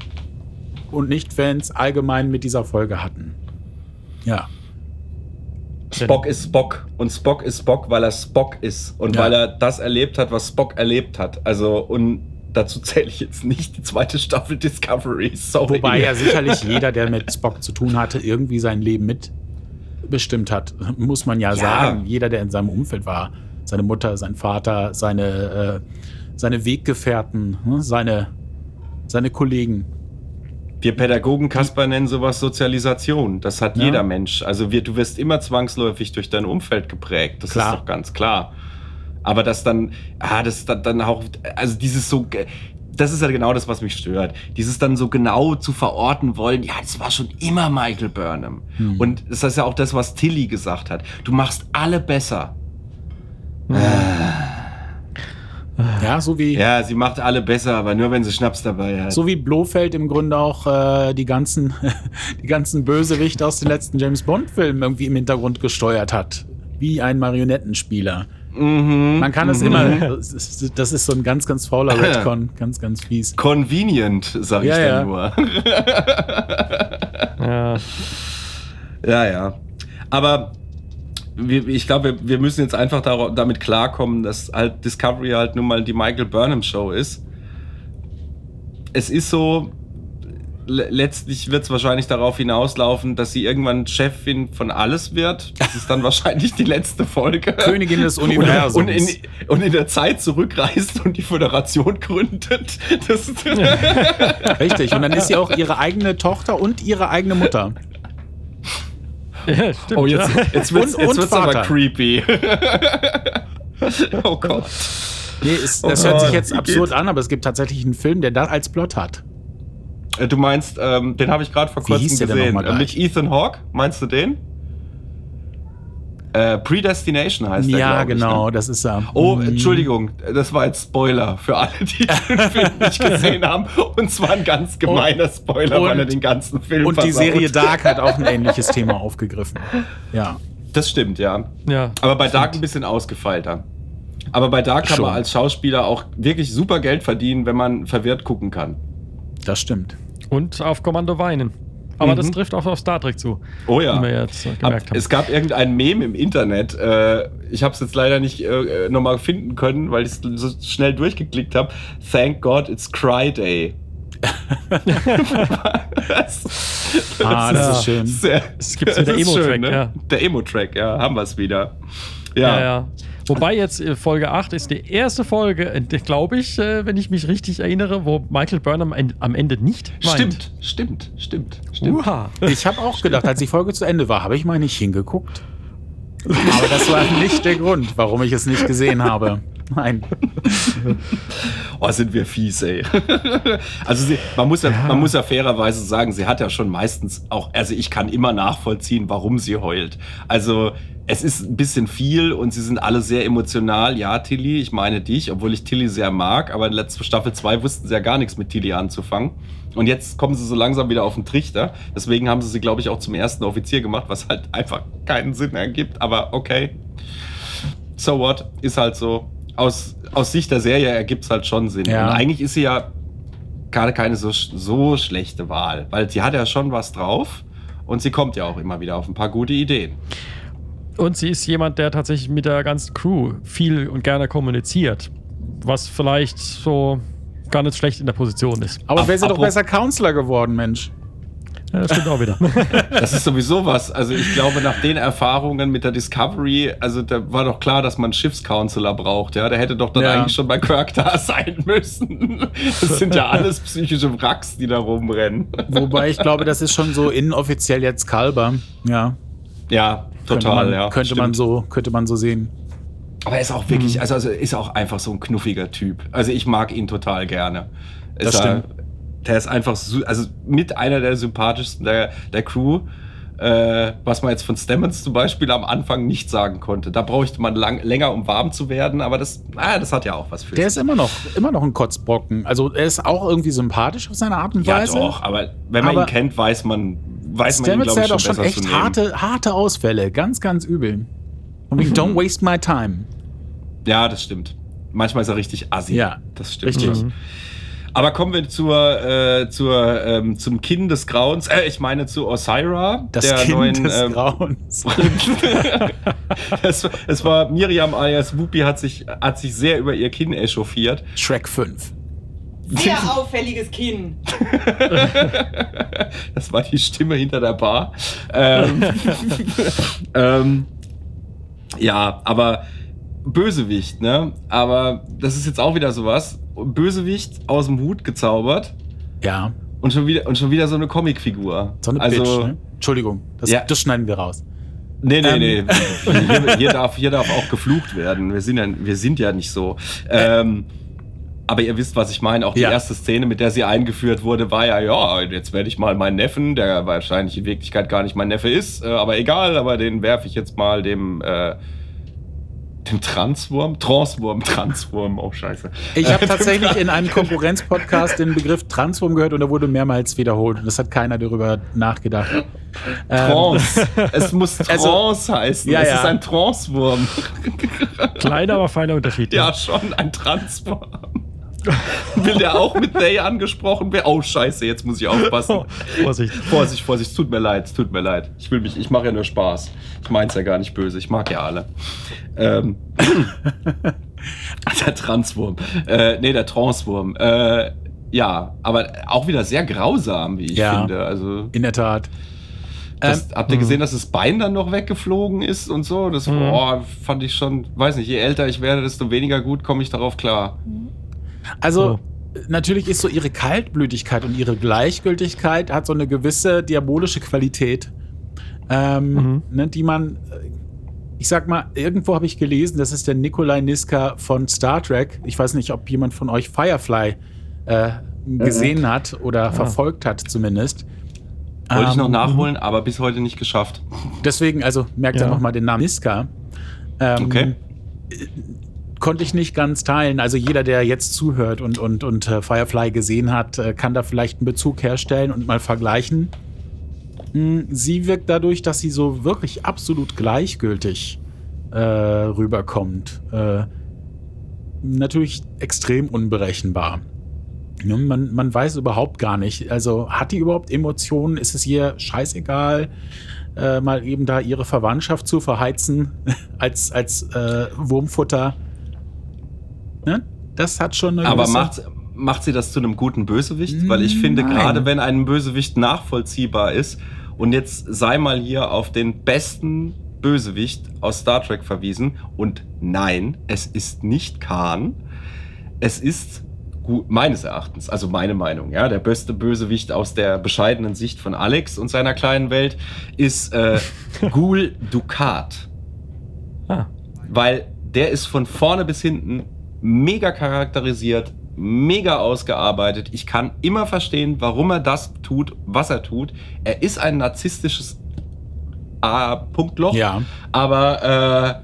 und Nicht-Fans allgemein mit dieser Folge hatten. Ja. Spock ist Spock und Spock ist Spock, weil er Spock ist und Ja. weil er das erlebt hat, was Spock erlebt hat. Also, und dazu zähle ich jetzt nicht die zweite Staffel Discovery. Sorry. Wobei ja sicherlich jeder, der mit Spock zu tun hatte, irgendwie sein Leben mitbestimmt hat, muss man ja, Ja. sagen. Jeder, der in seinem Umfeld war, seine Mutter, sein Vater, seine, äh, seine Weggefährten, ne, seine, seine Kollegen. Wir Pädagogen Kasper nennen sowas Sozialisation. Das hat Ja. jeder Mensch. Also wir, du wirst immer zwangsläufig durch dein Umfeld geprägt. Das Klar. ist doch ganz klar. Aber das dann, ah, das dann, dann auch, also dieses so, ge- das ist ja genau das, was mich stört. Dieses dann so genau zu verorten wollen, ja, das war schon immer Michael Burnham. Hm. Und das ist ja auch das, was Tilly gesagt hat. Du machst alle besser. Ja, so wie, Ja, sie macht alle besser, aber nur wenn sie Schnaps dabei hat. so wie Blofeld im Grunde auch äh, die ganzen, die ganzen Bösewichte aus den letzten James Bond-Filmen irgendwie im Hintergrund gesteuert hat. Wie ein Marionettenspieler. Mhm. Man kann es immer, das ist, das ist so ein ganz, ganz fauler Redcon, ganz, ganz fies. Convenient, sag ich Ja, dann ja. nur. Ja. Ja, ja. Aber ich glaube, wir, wir müssen jetzt einfach damit klarkommen, dass halt Discovery halt nun mal die Michael Burnham Show ist. Es ist so, letztlich wird es wahrscheinlich darauf hinauslaufen, dass sie irgendwann Chefin von alles wird. Das ist dann wahrscheinlich die letzte Folge. Königin des Universums. Und in, und in der Zeit zurückreist und die Föderation gründet. Das ist Richtig. Und dann ist sie auch ihre eigene Tochter und ihre eigene Mutter. ja, stimmt. Oh, jetzt, jetzt wird's, Und- jetzt und wird's aber creepy. oh Gott. Nee, ist, Oh das hört sich jetzt absurd geht's? an, aber es gibt tatsächlich einen Film, der das als Plot hat. Äh, Du meinst, ähm, den habe ich gerade vor kurzem gesehen. Äh, mit? Ethan Hawke, meinst du den? Äh, Predestination heißt der, ja, glaub ich, genau, ne? das ist er. Oh, Mhm. Entschuldigung, das war jetzt Spoiler für alle, die den Film nicht gesehen haben. Und zwar ein ganz gemeiner Spoiler, weil er und- den ganzen Film Und die versaut. Serie Dark hat auch ein ähnliches Thema aufgegriffen. Ja. Das stimmt, ja. ja. Aber bei Dark ein bisschen ausgefeilter. Aber bei Dark kann Schon. man als Schauspieler auch wirklich super Geld verdienen, wenn man verwirrt gucken kann. Das stimmt. Und auf Kommando weinen. Aber Mhm. das trifft auch auf Star Trek zu. Oh ja. Wie wir jetzt äh, gemerkt haben. es gab irgendein Meme im Internet. Äh, ich habe es jetzt leider nicht äh, nochmal finden können, weil ich es so schnell durchgeklickt habe. Thank God it's Cry Day. das, Ah, das ist schön. Sehr, Es gibt's mit der das ist Emo-Track, ne? ja. Der Emo-Track, ja, haben wir es wieder. Ja, Ja, ja. Wobei jetzt äh, Folge 8 ist die erste Folge, glaube ich, äh, wenn ich mich richtig erinnere, wo Michael Burnham am Ende nicht weint. stimmt, stimmt, stimmt, stimmt. Uha. Ich habe auch gedacht, als die Folge zu Ende war, habe ich mal nicht hingeguckt. Aber das war nicht der Grund, warum ich es nicht gesehen habe. Nein. Oh, sind wir fies, ey. also sie, man, muss ja, man muss ja fairerweise sagen, sie hat ja schon meistens auch, also ich kann immer nachvollziehen, warum sie heult. Also es ist ein bisschen viel und sie sind alle sehr emotional. Ja, Tilly, ich meine dich, obwohl ich Tilly sehr mag, aber in letzter Staffel 2 wussten sie ja gar nichts mit Tilly anzufangen. Und jetzt kommen sie so langsam wieder auf den Trichter. Deswegen haben sie sie, glaube ich, auch zum ersten Offizier gemacht, was halt einfach keinen Sinn ergibt. Aber okay. So what? Ist halt so. Aus, aus Sicht der Serie ergibt es halt schon Sinn. Ja. Und eigentlich ist sie ja gerade keine so, so schlechte Wahl, weil sie hat ja schon was drauf und sie kommt ja auch immer wieder auf ein paar gute Ideen. Und sie ist jemand, der tatsächlich mit der ganzen Crew viel und gerne kommuniziert. Was vielleicht so gar nicht schlecht in der Position ist. Aber wäre sie doch besser Counselor geworden, Mensch. Ja, das stimmt auch wieder. Das ist sowieso was. Also ich glaube, nach den Erfahrungen mit der Discovery, also da war doch klar, dass man Schiffscounselor braucht. Ja, der hätte doch dann Ja. eigentlich schon bei Kirk da sein müssen. Das sind ja alles psychische Wracks, die da rumrennen. Wobei ich glaube, das ist schon so inoffiziell jetzt Kalber. Ja. Ja, könnte Total, man, ja, Könnte man, stimmt. so, könnte man so sehen. Aber er ist auch Mhm. wirklich, also, also ist auch einfach so ein knuffiger Typ. Also ich mag ihn total gerne. Das ist stimmt. Er, der ist einfach, so, also mit einer der sympathischsten der, der Crew. Äh, was man jetzt von Stemmons zum Beispiel am Anfang nicht sagen konnte. Da bräuchte man lang, länger, um warm zu werden, aber das, ah, das hat ja auch was für Der ist immer noch, immer noch ein Kotzbrocken. Also er ist auch irgendwie sympathisch auf seine Art und ja, Weise. doch, aber wenn man Aber ihn kennt, weiß man, weiß man ihn, Stamets glaube hat ich, auch schon schon besser zu echt harte, harte Ausfälle. Ganz, ganz übel. Und wegen Don't waste my time. Ja, das stimmt. Manchmal ist er richtig assi. Ja, das stimmt. richtig. schon. Aber kommen wir zur, äh, zur, ähm, zum Kinn des Grauens. Äh, ich meine zu Osira, Das der Kind neuen. des ähm, Grauens. es, es war Miriam alias Whoopi hat sich, hat sich sehr über ihr Kinn echauffiert. Shrek 5. Sehr auffälliges Kinn. Das war die Stimme hinter der Bar. Ähm, ähm, ja, aber Bösewicht, ne? Aber das ist jetzt auch wieder sowas. Bösewicht aus dem Hut gezaubert Ja, und schon wieder, und schon wieder so eine Comicfigur. so eine also, Bitch. Ne? Entschuldigung, das, Ja. das schneiden wir raus. Nee, nee, Ähm. nee. Hier, hier, darf, hier darf auch geflucht werden. Wir sind ja, wir sind ja nicht so. Ähm, aber ihr wisst, was ich meine. Auch die Ja. erste Szene, mit der sie eingeführt wurde, war ja, ja, jetzt werde ich mal meinen Neffen, der wahrscheinlich in Wirklichkeit gar nicht mein Neffe ist, äh, aber egal, aber den werfe ich jetzt mal dem, äh, dem Transwurm, Transwurm, Transwurm, oh scheiße. Ich habe tatsächlich in einem Konkurrenzpodcast den Begriff Transform gehört und da wurde mehrmals wiederholt und das hat keiner darüber nachgedacht. Ähm, Trance. es muss Also- Trance heißen. Ja, es ja. ist ein Transwurm. Kleiner, aber feiner Unterschied. Ja, schon, ein Transform. Will der auch mit they angesprochen werden? Oh, scheiße, jetzt muss ich aufpassen. Vorsicht. Vorsicht, Vorsicht, es tut mir leid, es tut mir leid. Ich will mich, ich mache ja nur Spaß. Ich mein's ja gar nicht böse, ich mag ja alle. Ähm, der Transwurm. Äh, nee, der Transwurm. Äh, ja, aber auch wieder sehr grausam, wie ich Ja. finde. Also, In der Tat. das, Ähm, habt ihr gesehen, dass das Bein dann noch weggeflogen ist und so? Das Mhm. boah, fand ich schon, weiß nicht, je älter ich werde, desto weniger gut komme ich darauf klar. Also, Oh. natürlich ist so ihre Kaltblütigkeit und ihre Gleichgültigkeit hat so eine gewisse diabolische Qualität, ähm, Mhm. ne, die man, äh, ich sag mal, irgendwo habe ich gelesen, das ist der Nikolai Niska von Star Trek. Ich weiß nicht, ob jemand von euch Firefly äh, gesehen hat oder verfolgt hat zumindest. Wollte ich noch Ähm, nachholen, aber bis heute nicht geschafft. Deswegen, also merkt Ja. ihr nochmal den Namen Niska. Ähm, Okay. Konnte ich nicht ganz teilen. Also jeder, der jetzt zuhört und, und, und äh, Firefly gesehen hat, äh, kann da vielleicht einen Bezug herstellen und mal vergleichen. Hm, Sie wirkt dadurch, dass sie so wirklich absolut gleichgültig äh, rüberkommt. Äh, natürlich extrem unberechenbar. Ne, Man, man weiß überhaupt gar nicht. Also hat die überhaupt Emotionen? Ist es ihr scheißegal, äh, mal eben da ihre Verwandtschaft zu verheizen als, als äh, Wurmfutter? Ne? Das hat schon eine Aber macht, macht sie das zu einem guten Bösewicht? Weil ich finde, Nein. gerade wenn ein Bösewicht nachvollziehbar ist, und jetzt sei mal hier auf den besten Bösewicht aus Star Trek verwiesen, und nein, es ist nicht Khan, es ist gut, meines Erachtens, also meine Meinung, ja, der beste Bösewicht aus der bescheidenen Sicht von Alex und seiner kleinen Welt ist äh, Gul Dukat. Ah. Weil der ist von vorne bis hinten mega charakterisiert, mega ausgearbeitet. Ich kann immer verstehen, warum er das tut, was er tut. Er ist ein narzisstisches A-Punktloch, Ja. aber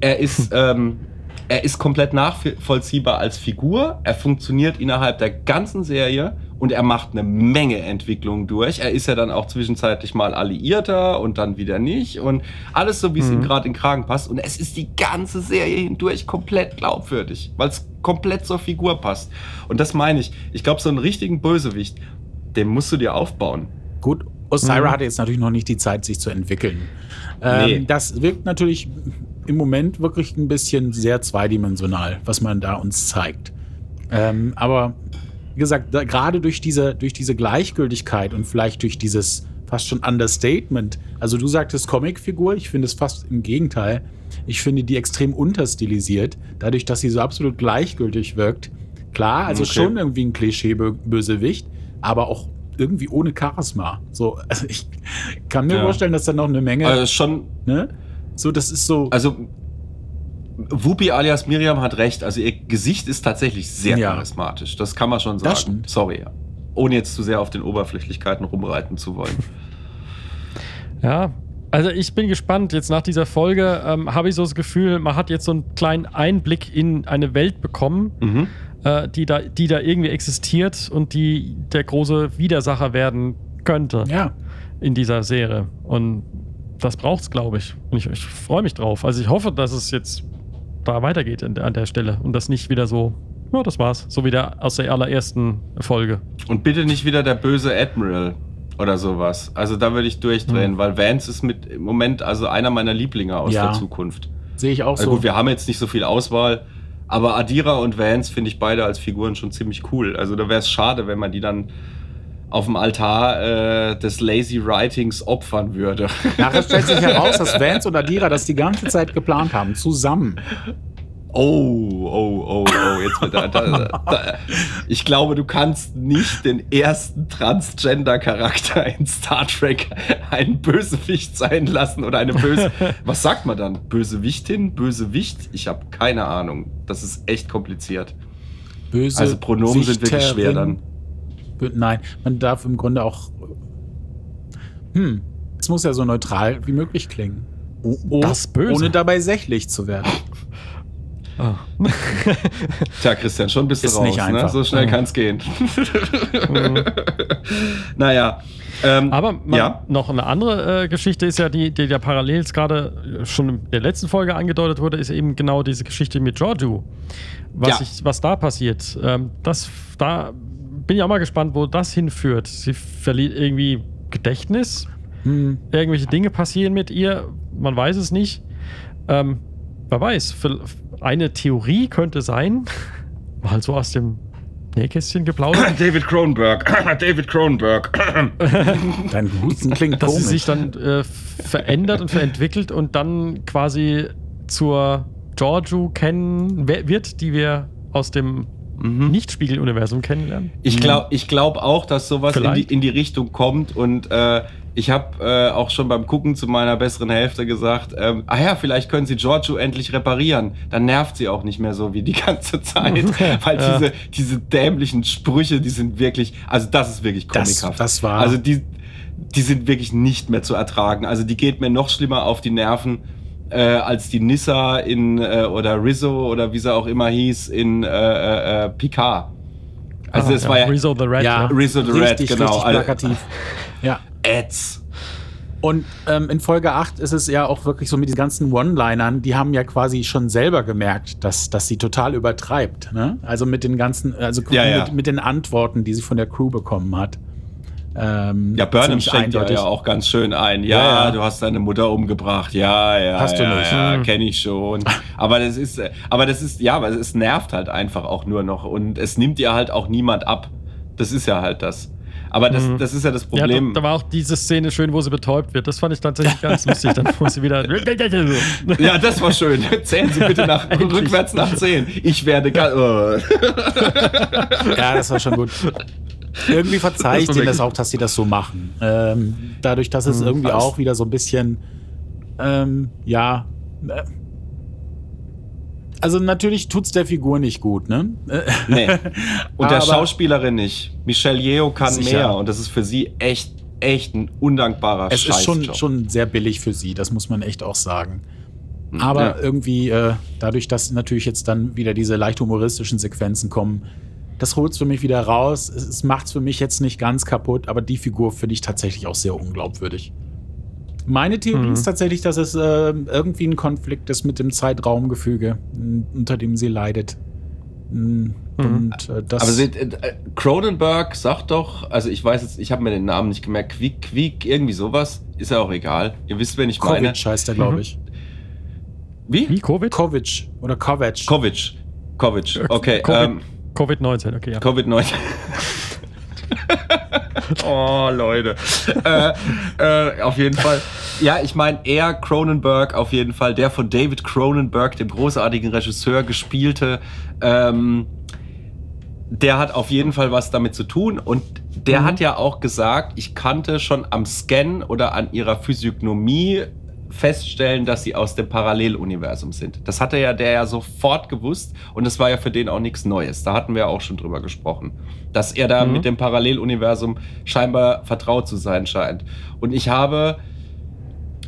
äh, er ist ähm, er ist komplett nachvollziehbar als Figur. Er funktioniert innerhalb der ganzen Serie und er macht eine Menge Entwicklungen durch. Er ist ja dann auch zwischenzeitlich mal Alliierter und dann wieder nicht und alles so, wie es ihm gerade in den Kragen passt. Und es ist die ganze Serie hindurch komplett glaubwürdig, weil es komplett zur Figur passt. Und das meine ich. Ich glaube, so einen richtigen Bösewicht, den musst du dir aufbauen. Gut, Osira Mhm. hatte jetzt natürlich noch nicht die Zeit, sich zu entwickeln. Ähm, Nee. Das wirkt natürlich im Moment wirklich ein bisschen sehr zweidimensional, was man da uns zeigt. Ähm, aber wie gesagt, da, gerade durch diese, durch diese Gleichgültigkeit und vielleicht durch dieses fast schon Understatement, also du sagtest Comicfigur, ich finde es fast im Gegenteil. Ich finde die extrem unterstilisiert, dadurch, dass sie so absolut gleichgültig wirkt. Klar, also Okay. schon irgendwie ein Klischee-Bösewicht, aber auch irgendwie ohne Charisma. So, also ich kann mir Ja. vorstellen, dass da noch eine Menge, Also schon, ne? So, das ist so. also Whoopi alias Miriam hat recht. Also ihr Gesicht ist tatsächlich sehr Ja. charismatisch. Das kann man schon Das sagen. stimmt. Sorry. Ohne jetzt zu sehr auf den Oberflächlichkeiten rumreiten zu wollen. Ja, also ich bin gespannt. Jetzt nach dieser Folge ähm, habe ich so das Gefühl, man hat jetzt so einen kleinen Einblick in eine Welt bekommen, mhm. äh, die, da, die da irgendwie existiert und die der große Widersacher werden könnte ja. in dieser Serie. Und das braucht es, glaube ich. Und ich, ich freue mich drauf. Also ich hoffe, dass es jetzt da weitergeht an der, an der Stelle und das nicht wieder so, ja, das war's. So wie der aus der allerersten Folge. Und bitte nicht wieder der böse Admiral oder sowas. Also da würde ich durchdrehen, Mhm. weil Vance ist mit im Moment also einer meiner Lieblinge aus Ja. der Zukunft. Sehe ich auch Also so. gut, wir haben jetzt nicht so viel Auswahl, aber Adira und Vance finde ich beide als Figuren schon ziemlich cool. Also da wäre es schade, wenn man die dann auf dem Altar äh, des Lazy Writings opfern würde. Nachher stellt sich heraus, dass Vance und Adira das die ganze Zeit geplant haben, zusammen. Oh, oh, oh, oh, jetzt wird da, da, da. Ich glaube, du kannst nicht den ersten Transgender-Charakter in Star Trek einen Bösewicht sein lassen oder eine böse. Was sagt man dann? Bösewichtin? Bösewicht? Ich habe keine Ahnung. Das ist echt kompliziert. Böse. Also Pronomen sind wirklich schwer dann. Nein, man darf im Grunde auch. Hm, es muss ja so neutral wie möglich klingen. O o- Das Böse. Ohne dabei sächlich zu werden. Ah. Tja, Christian, schon bist du Ist raus. nicht Ne? einfach. So schnell Mhm. kann es gehen. naja. Ähm, Aber man, ja. noch eine andere äh, Geschichte ist ja, die, die ja parallel gerade schon in der letzten Folge angedeutet wurde, ist eben genau diese Geschichte mit Giorgio. Was, Ja. ich, was da passiert. Ähm, das, da bin ich auch mal gespannt, wo das hinführt. Sie verliert irgendwie Gedächtnis. Hm, Irgendwelche Dinge passieren mit ihr. Man weiß es nicht. Ähm, wer weiß. Eine Theorie könnte sein, mal so aus dem Nähkästchen geplaudert, David Cronenberg. David Cronenberg. dein Husten klingt dass sie komisch. sich dann äh, verändert und verändert und dann quasi zur Giorgio kennen wird, die wir aus dem Mhm. Nicht-Spiegel-Universum kennenlernen. Ich glaube ich glaub auch, dass sowas in die, in die Richtung kommt und äh, ich habe äh, auch schon beim Gucken zu meiner besseren Hälfte gesagt, ähm, ah ja, vielleicht können sie Giorgio endlich reparieren. Dann nervt sie auch nicht mehr so wie die ganze Zeit, weil Ja. diese, diese dämlichen Sprüche, die sind wirklich, also das ist wirklich Das- comichaft. das war- Also die, die sind wirklich nicht mehr zu ertragen. Also die geht mir noch schlimmer auf die Nerven. Äh, als die Nissa in äh, oder Rizzo oder wie sie auch immer hieß in äh, äh, äh, Picard. Also Ah, das war ja Rizzo the Red. ja, Rizzo the Red, richtig, genau. richtig Also- plakativ. Ja. Ads. Und ähm, in Folge 8 ist es ja auch wirklich so mit den ganzen One-Linern, die haben ja quasi schon selber gemerkt, dass, dass sie total übertreibt. Ne? Also mit den ganzen, also Ja, ja. Mit, mit den Antworten, die sie von der Crew bekommen hat. Ähm, Ja, Burnham schenkt ja, ja auch ganz schön ein. Ja, Ja, ja. du hast deine Mutter umgebracht. Ja, ja. Hast du ja, nicht. Ja, Hm. kenne ich schon. Aber das ist, aber das ist, ja, aber es nervt halt einfach auch nur noch und es nimmt ihr halt auch niemand ab. Das ist ja halt das. Aber das, Mhm. das ist ja das Ja, Problem. da, da war auch diese Szene schön, wo sie betäubt wird. Das fand ich tatsächlich ganz lustig. Dann muss sie wieder. Ja, das war schön. Zählen Sie bitte nach, rückwärts nach 10. Ich werde. Ja, das war schon gut. Irgendwie verzeihe ich denen das auch, dass sie das so machen. Ähm, dadurch, dass es Hm, irgendwie auch wieder so ein bisschen, ähm, ja. Also natürlich tut's der Figur nicht gut, ne? Nee. Und der Schauspielerin nicht. Michelle Yeoh kann Sicher. mehr und das ist für sie echt, echt ein undankbarer Es ist schon, schon sehr billig für sie, das muss man echt auch sagen. Aber Ja. irgendwie, äh, dadurch, dass natürlich jetzt dann wieder diese leicht humoristischen Sequenzen kommen, das holt's für mich wieder raus. Es, es macht's für mich jetzt nicht ganz kaputt, aber die Figur finde ich tatsächlich auch sehr unglaubwürdig. Meine Theorie Mhm. ist tatsächlich, dass es äh, irgendwie ein Konflikt ist mit dem Zeitraumgefüge, unter dem sie leidet. Mm, Und äh, das. Aber sie, äh, Cronenberg sagt doch, also ich weiß jetzt, ich habe mir den Namen nicht gemerkt, Quick, Quick, irgendwie sowas, ist ja auch egal. Ihr wisst, wen ich meine. Kovic heißt er, glaube Mhm. ich. Wie? Wie? Covid? Kovic oder Kovac. Kovic. Kovic, okay. Covid, Ähm, Covid-19, okay, ja. Covid-19. oh, Leute. äh, äh, auf jeden Fall. Ja, ich meine, er, Cronenberg, auf jeden Fall, der von David Cronenberg, dem großartigen Regisseur, gespielte, ähm, der hat auf jeden Fall was damit zu tun und der Mhm. hat ja auch gesagt, ich kannte schon am Scan oder an ihrer Physiognomie feststellen, dass sie aus dem Paralleluniversum sind. Das hatte ja der ja sofort gewusst und das war ja für den auch nichts Neues. Da hatten wir auch schon drüber gesprochen, dass er da Mhm. mit dem Paralleluniversum scheinbar vertraut zu sein scheint. Und ich habe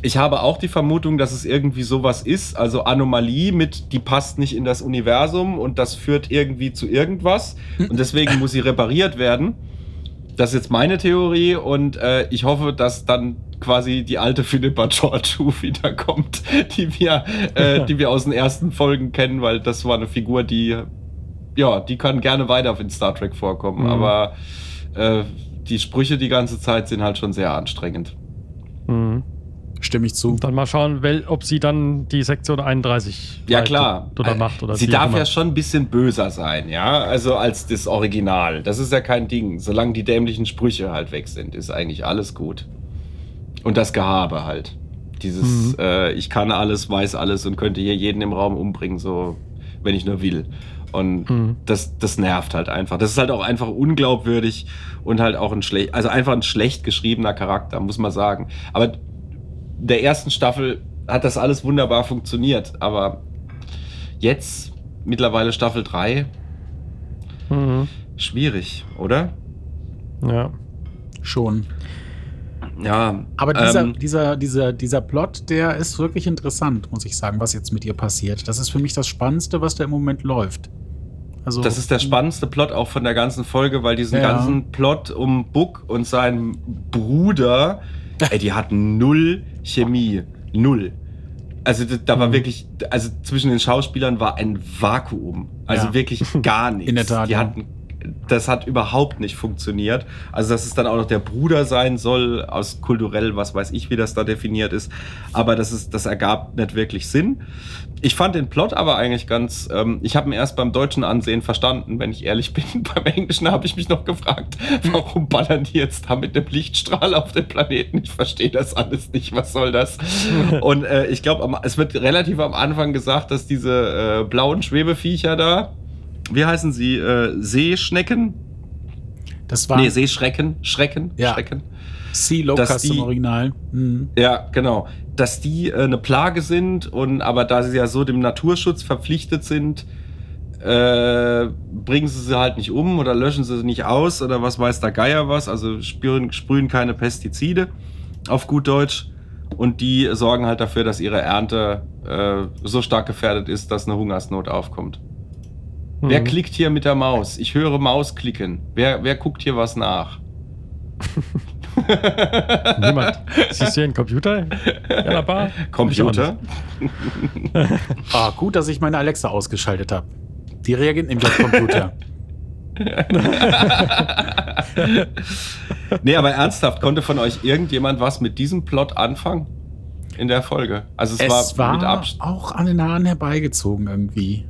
ich habe auch die Vermutung, dass es irgendwie sowas ist, also Anomalie mit, die passt nicht in das Universum und das führt irgendwie zu irgendwas und deswegen muss sie repariert werden. Das ist jetzt meine Theorie und äh, ich hoffe, dass dann quasi die alte Philippa Georgiou wiederkommt, die wir, äh, die wir aus den ersten Folgen kennen, weil das war eine Figur, die, ja, die kann gerne weiter in Star Trek vorkommen, Mhm. aber äh, die Sprüche die ganze Zeit sind halt schon sehr anstrengend. Mhm. Stimme ich zu. Und dann mal schauen, wel, ob sie dann die Sektion 31 Ja, klar. oder Äh, macht. Oder Sie darf ja schon ein bisschen böser sein, ja, also als das Original. Das ist ja kein Ding. Solange die dämlichen Sprüche halt weg sind, ist eigentlich alles gut. Und das Gehabe halt. Dieses, Mhm. äh, ich kann alles, weiß alles und könnte hier jeden im Raum umbringen, so, wenn ich nur will. Und Mhm. das, das nervt halt einfach. Das ist halt auch einfach unglaubwürdig und halt auch ein schlecht, also einfach ein schlecht geschriebener Charakter, muss man sagen. Aber der ersten Staffel hat das alles wunderbar funktioniert. Aber jetzt, mittlerweile Staffel 3, Mhm. schwierig, oder? Ja. Schon. Ja. Aber dieser, ähm, dieser, dieser, dieser Plot, der ist wirklich interessant, muss ich sagen, was jetzt mit ihr passiert. Das ist für mich das Spannendste, was da im Moment läuft. Also, Das ist der spannendste Plot auch von der ganzen Folge, weil diesen Ja. ganzen Plot um Book und seinen Bruder, ey, die hatten null Chemie. Null. Also da, da war Mhm. wirklich, also zwischen den Schauspielern war ein Vakuum. Also Ja. wirklich gar nichts. In der Tat, Die ja. hatten, das hat überhaupt nicht funktioniert. Also dass es dann auch noch der Bruder sein soll, aus kulturell, was weiß ich, wie das da definiert ist. Aber das, ist, das ergab nicht wirklich Sinn. Ich fand den Plot aber eigentlich ganz, ähm, ich habe ihn erst beim deutschen Ansehen verstanden, wenn ich ehrlich bin. Beim Englischen habe ich mich noch gefragt, warum ballern die jetzt da mit dem Lichtstrahl auf den Planeten? Ich verstehe das alles nicht, was soll das? Und äh, ich glaube, es wird relativ am Anfang gesagt, dass diese äh, blauen Schwebeviecher da, wie heißen sie, äh, Seeschnecken? das war Nee, Seeschrecken, Schrecken, Ja. Schrecken. Sea Locust im Original. Mhm. Ja, genau. Dass die äh, eine Plage sind und aber da sie ja so dem Naturschutz verpflichtet sind, äh, bringen sie sie halt nicht um oder löschen sie sie nicht aus oder was weiß der Geier was. Also sprühen, sprühen keine Pestizide auf gut Deutsch. Und die sorgen halt dafür, dass ihre Ernte äh, so stark gefährdet ist, dass eine Hungersnot aufkommt. Wer Mhm. klickt hier mit der Maus? Ich höre Maus klicken. Wer, wer guckt hier was nach? Niemand. Siehst du hier einen Computer? Ja, da war. Computer? Ah, gut, dass ich meine Alexa ausgeschaltet habe. Die reagiert nämlich auf Computer. Nee, aber ernsthaft, konnte von euch irgendjemand was mit diesem Plot anfangen? In der Folge. Also es, es war, war, auch an den Haaren herbeigezogen irgendwie.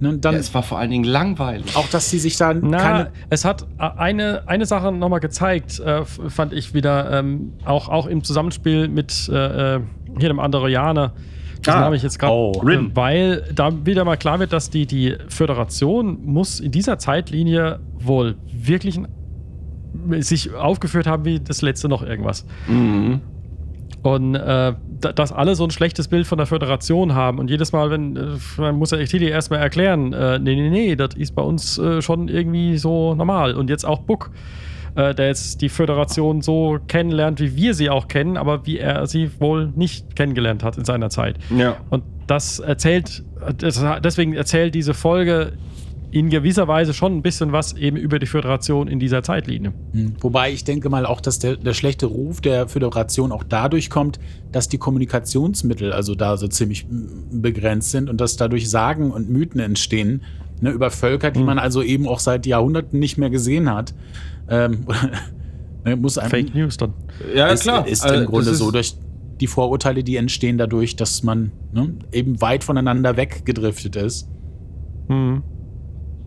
Ne, und dann Ja, es war vor allen Dingen langweilig. auch, dass sie sich da Na, keine. es hat äh, eine, eine Sache nochmal gezeigt, äh, fand ich wieder, ähm, auch, auch im Zusammenspiel mit äh, äh, hier dem Andorianer. Das Ah, Name ich jetzt gerade, oh, Rin. weil da wieder mal klar wird, dass die, die Föderation muss in dieser Zeitlinie wohl wirklich ein- sich aufgeführt haben wie das letzte noch irgendwas. Mhm. Und äh, dass alle so ein schlechtes Bild von der Föderation haben. Und jedes Mal, wenn, äh, man muss der Tilly erstmal erklären, äh, nee, nee, nee, das ist bei uns äh, schon irgendwie so normal. Und jetzt auch Buck, äh, der jetzt die Föderation so kennenlernt, wie wir sie auch kennen, aber wie er sie wohl nicht kennengelernt hat in seiner Zeit. Ja. Und das erzählt, das, deswegen erzählt diese Folge in gewisser Weise schon ein bisschen was eben über die Föderation in dieser Zeitlinie. Hm. Wobei ich denke mal auch, dass der, der schlechte Ruf der Föderation auch dadurch kommt, dass die Kommunikationsmittel also da so ziemlich begrenzt sind und dass dadurch Sagen und Mythen entstehen ne, über Völker, die Hm. man also eben auch seit Jahrhunderten nicht mehr gesehen hat. Ähm, ne, muss einem, Fake News dann. Ja, ist, klar. ist Also, im Grunde ist- so durch die Vorurteile, die entstehen dadurch, dass man ne, eben weit voneinander weggedriftet ist. Mhm.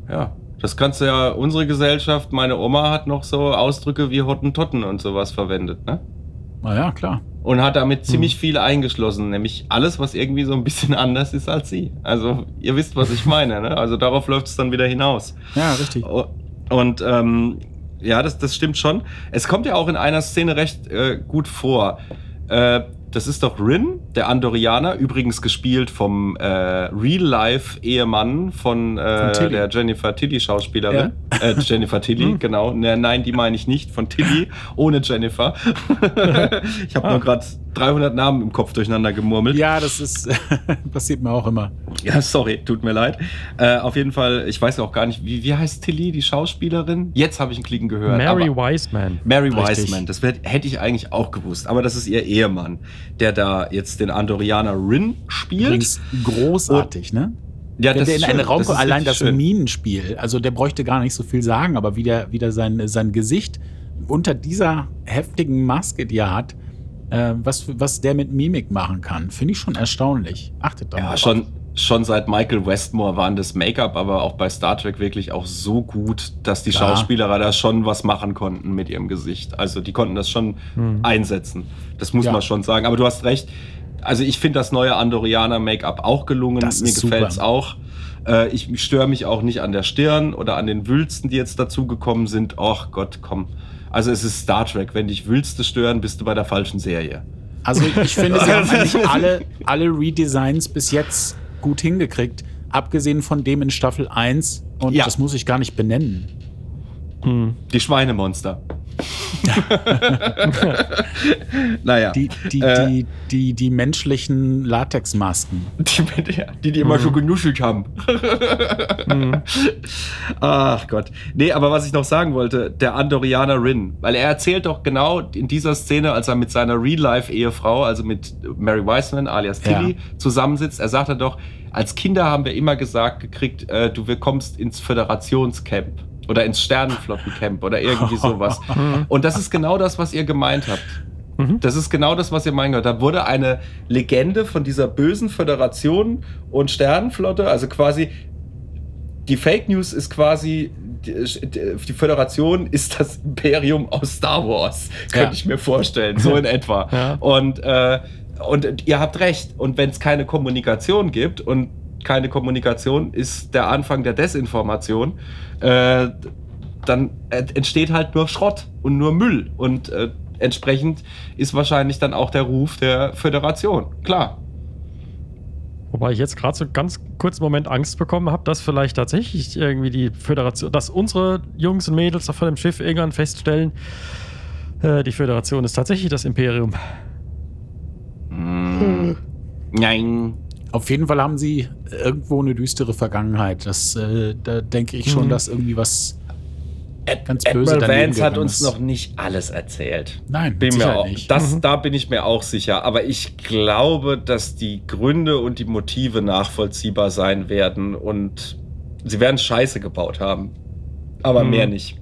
Ja. Das kannst du ja, unsere Gesellschaft, meine Oma hat noch so Ausdrücke wie Hottentotten und sowas verwendet, ne? Naja, klar. und hat damit ziemlich viel eingeschlossen, nämlich alles, was irgendwie so ein bisschen anders ist als sie. Also ihr wisst, was ich meine. Ne? Also darauf läuft es dann wieder hinaus. Ja, richtig. Und ähm, ja, das, das stimmt schon. Es kommt ja auch in einer Szene recht äh, gut vor. Äh, das ist doch Rin, der Andorianer, übrigens gespielt vom äh, Real-Life-Ehemann von, äh, Von der Jennifer Tilly-Schauspielerin. Äh, Jennifer Tilly, genau. Ne, nein, die meine ich nicht, von Tilly, ohne Jennifer. ich habe nur gerade 300 Namen im Kopf durcheinander gemurmelt. Ja, das ist passiert mir auch immer. Ja, sorry, tut mir leid. Äh, auf jeden Fall, ich weiß auch gar nicht, wie, wie heißt Tilly, die Schauspielerin? Jetzt habe ich einen Klicken gehört. Mary Wiseman. Mary. Wiseman, das wär, hätte ich eigentlich auch gewusst. Aber das ist ihr Ehemann, der da jetzt den Andorianer Rin spielt. Übrigens großartig, ne? ja, Der, der in ist eine schön. Raupe, ist allein das schön. Minenspiel, also der bräuchte gar nicht so viel sagen, aber wie der, wie der sein, sein Gesicht unter dieser heftigen Maske, die er hat, äh, was, was der mit Mimik machen kann, finde ich schon erstaunlich. Achtet doch mal Ja, drauf. schon, schon seit Michael Westmore waren das Make-up, aber auch bei Star Trek wirklich auch so gut, dass die Klar. Schauspieler da schon was machen konnten mit ihrem Gesicht. Also die konnten das schon einsetzen. Das muss Ja. man schon sagen. Aber du hast recht. Also ich finde das neue Andorianer Make-up auch gelungen. Das Mir gefällt es auch. Äh, ich störe mich auch nicht an der Stirn oder an den Wülsten, die jetzt dazugekommen sind. Och Gott, komm. Also es ist Star Trek. Wenn dich Wülste stören, bist du bei der falschen Serie. Also ich finde, sie haben eigentlich alle, alle Redesigns bis jetzt gut hingekriegt, abgesehen von dem in Staffel 1 und Ja. das muss ich gar nicht benennen. Die Schweinemonster. naja. Die, die, Äh, die, die, die menschlichen Latexmasken. Die, die, die immer schon genuschelt haben. Ach Gott. Nee, aber was ich noch sagen wollte, der Andorianer Rin, weil er erzählt doch genau in dieser Szene, als er mit seiner Real-Life-Ehefrau, also mit Mary Wiseman alias Ja. Tilly, zusammensitzt, er sagt er doch, als Kinder haben wir immer gesagt gekriegt, äh, du kommst ins Föderationscamp oder ins Sternenflottencamp oder irgendwie sowas. Und das ist genau das, was ihr gemeint habt. Das ist genau das, was ihr meint. Da wurde eine Legende von dieser bösen Föderation und Sternenflotte, also quasi die Fake News ist quasi die, die Föderation ist das Imperium aus Star Wars, könnte Ja. ich mir vorstellen, so in etwa. Ja. Und, äh, und ihr habt recht. Und wenn es keine Kommunikation gibt und keine Kommunikation ist der Anfang der Desinformation, äh, dann ent- entsteht halt nur Schrott und nur Müll. Und äh, entsprechend ist wahrscheinlich dann auch der Ruf der Föderation. Klar. Wobei ich jetzt gerade so ganz kurzen Moment Angst bekommen habe, dass vielleicht tatsächlich irgendwie die Föderation, dass unsere Jungs und Mädels da vor dem Schiff irgendwann feststellen, äh, die Föderation ist tatsächlich das Imperium. Nein. Auf jeden Fall haben sie irgendwo eine düstere Vergangenheit. Das, äh, da denke ich schon, Mhm. dass irgendwie was. Ad Ganz böse Admiral Vance hat uns ist. noch nicht alles erzählt. Nein, Bin mir auch, nicht. das, Mhm. Da bin ich mir auch sicher. Aber ich glaube, dass die Gründe und die Motive nachvollziehbar sein werden und sie werden Scheiße gebaut haben. Aber Mhm. mehr nicht.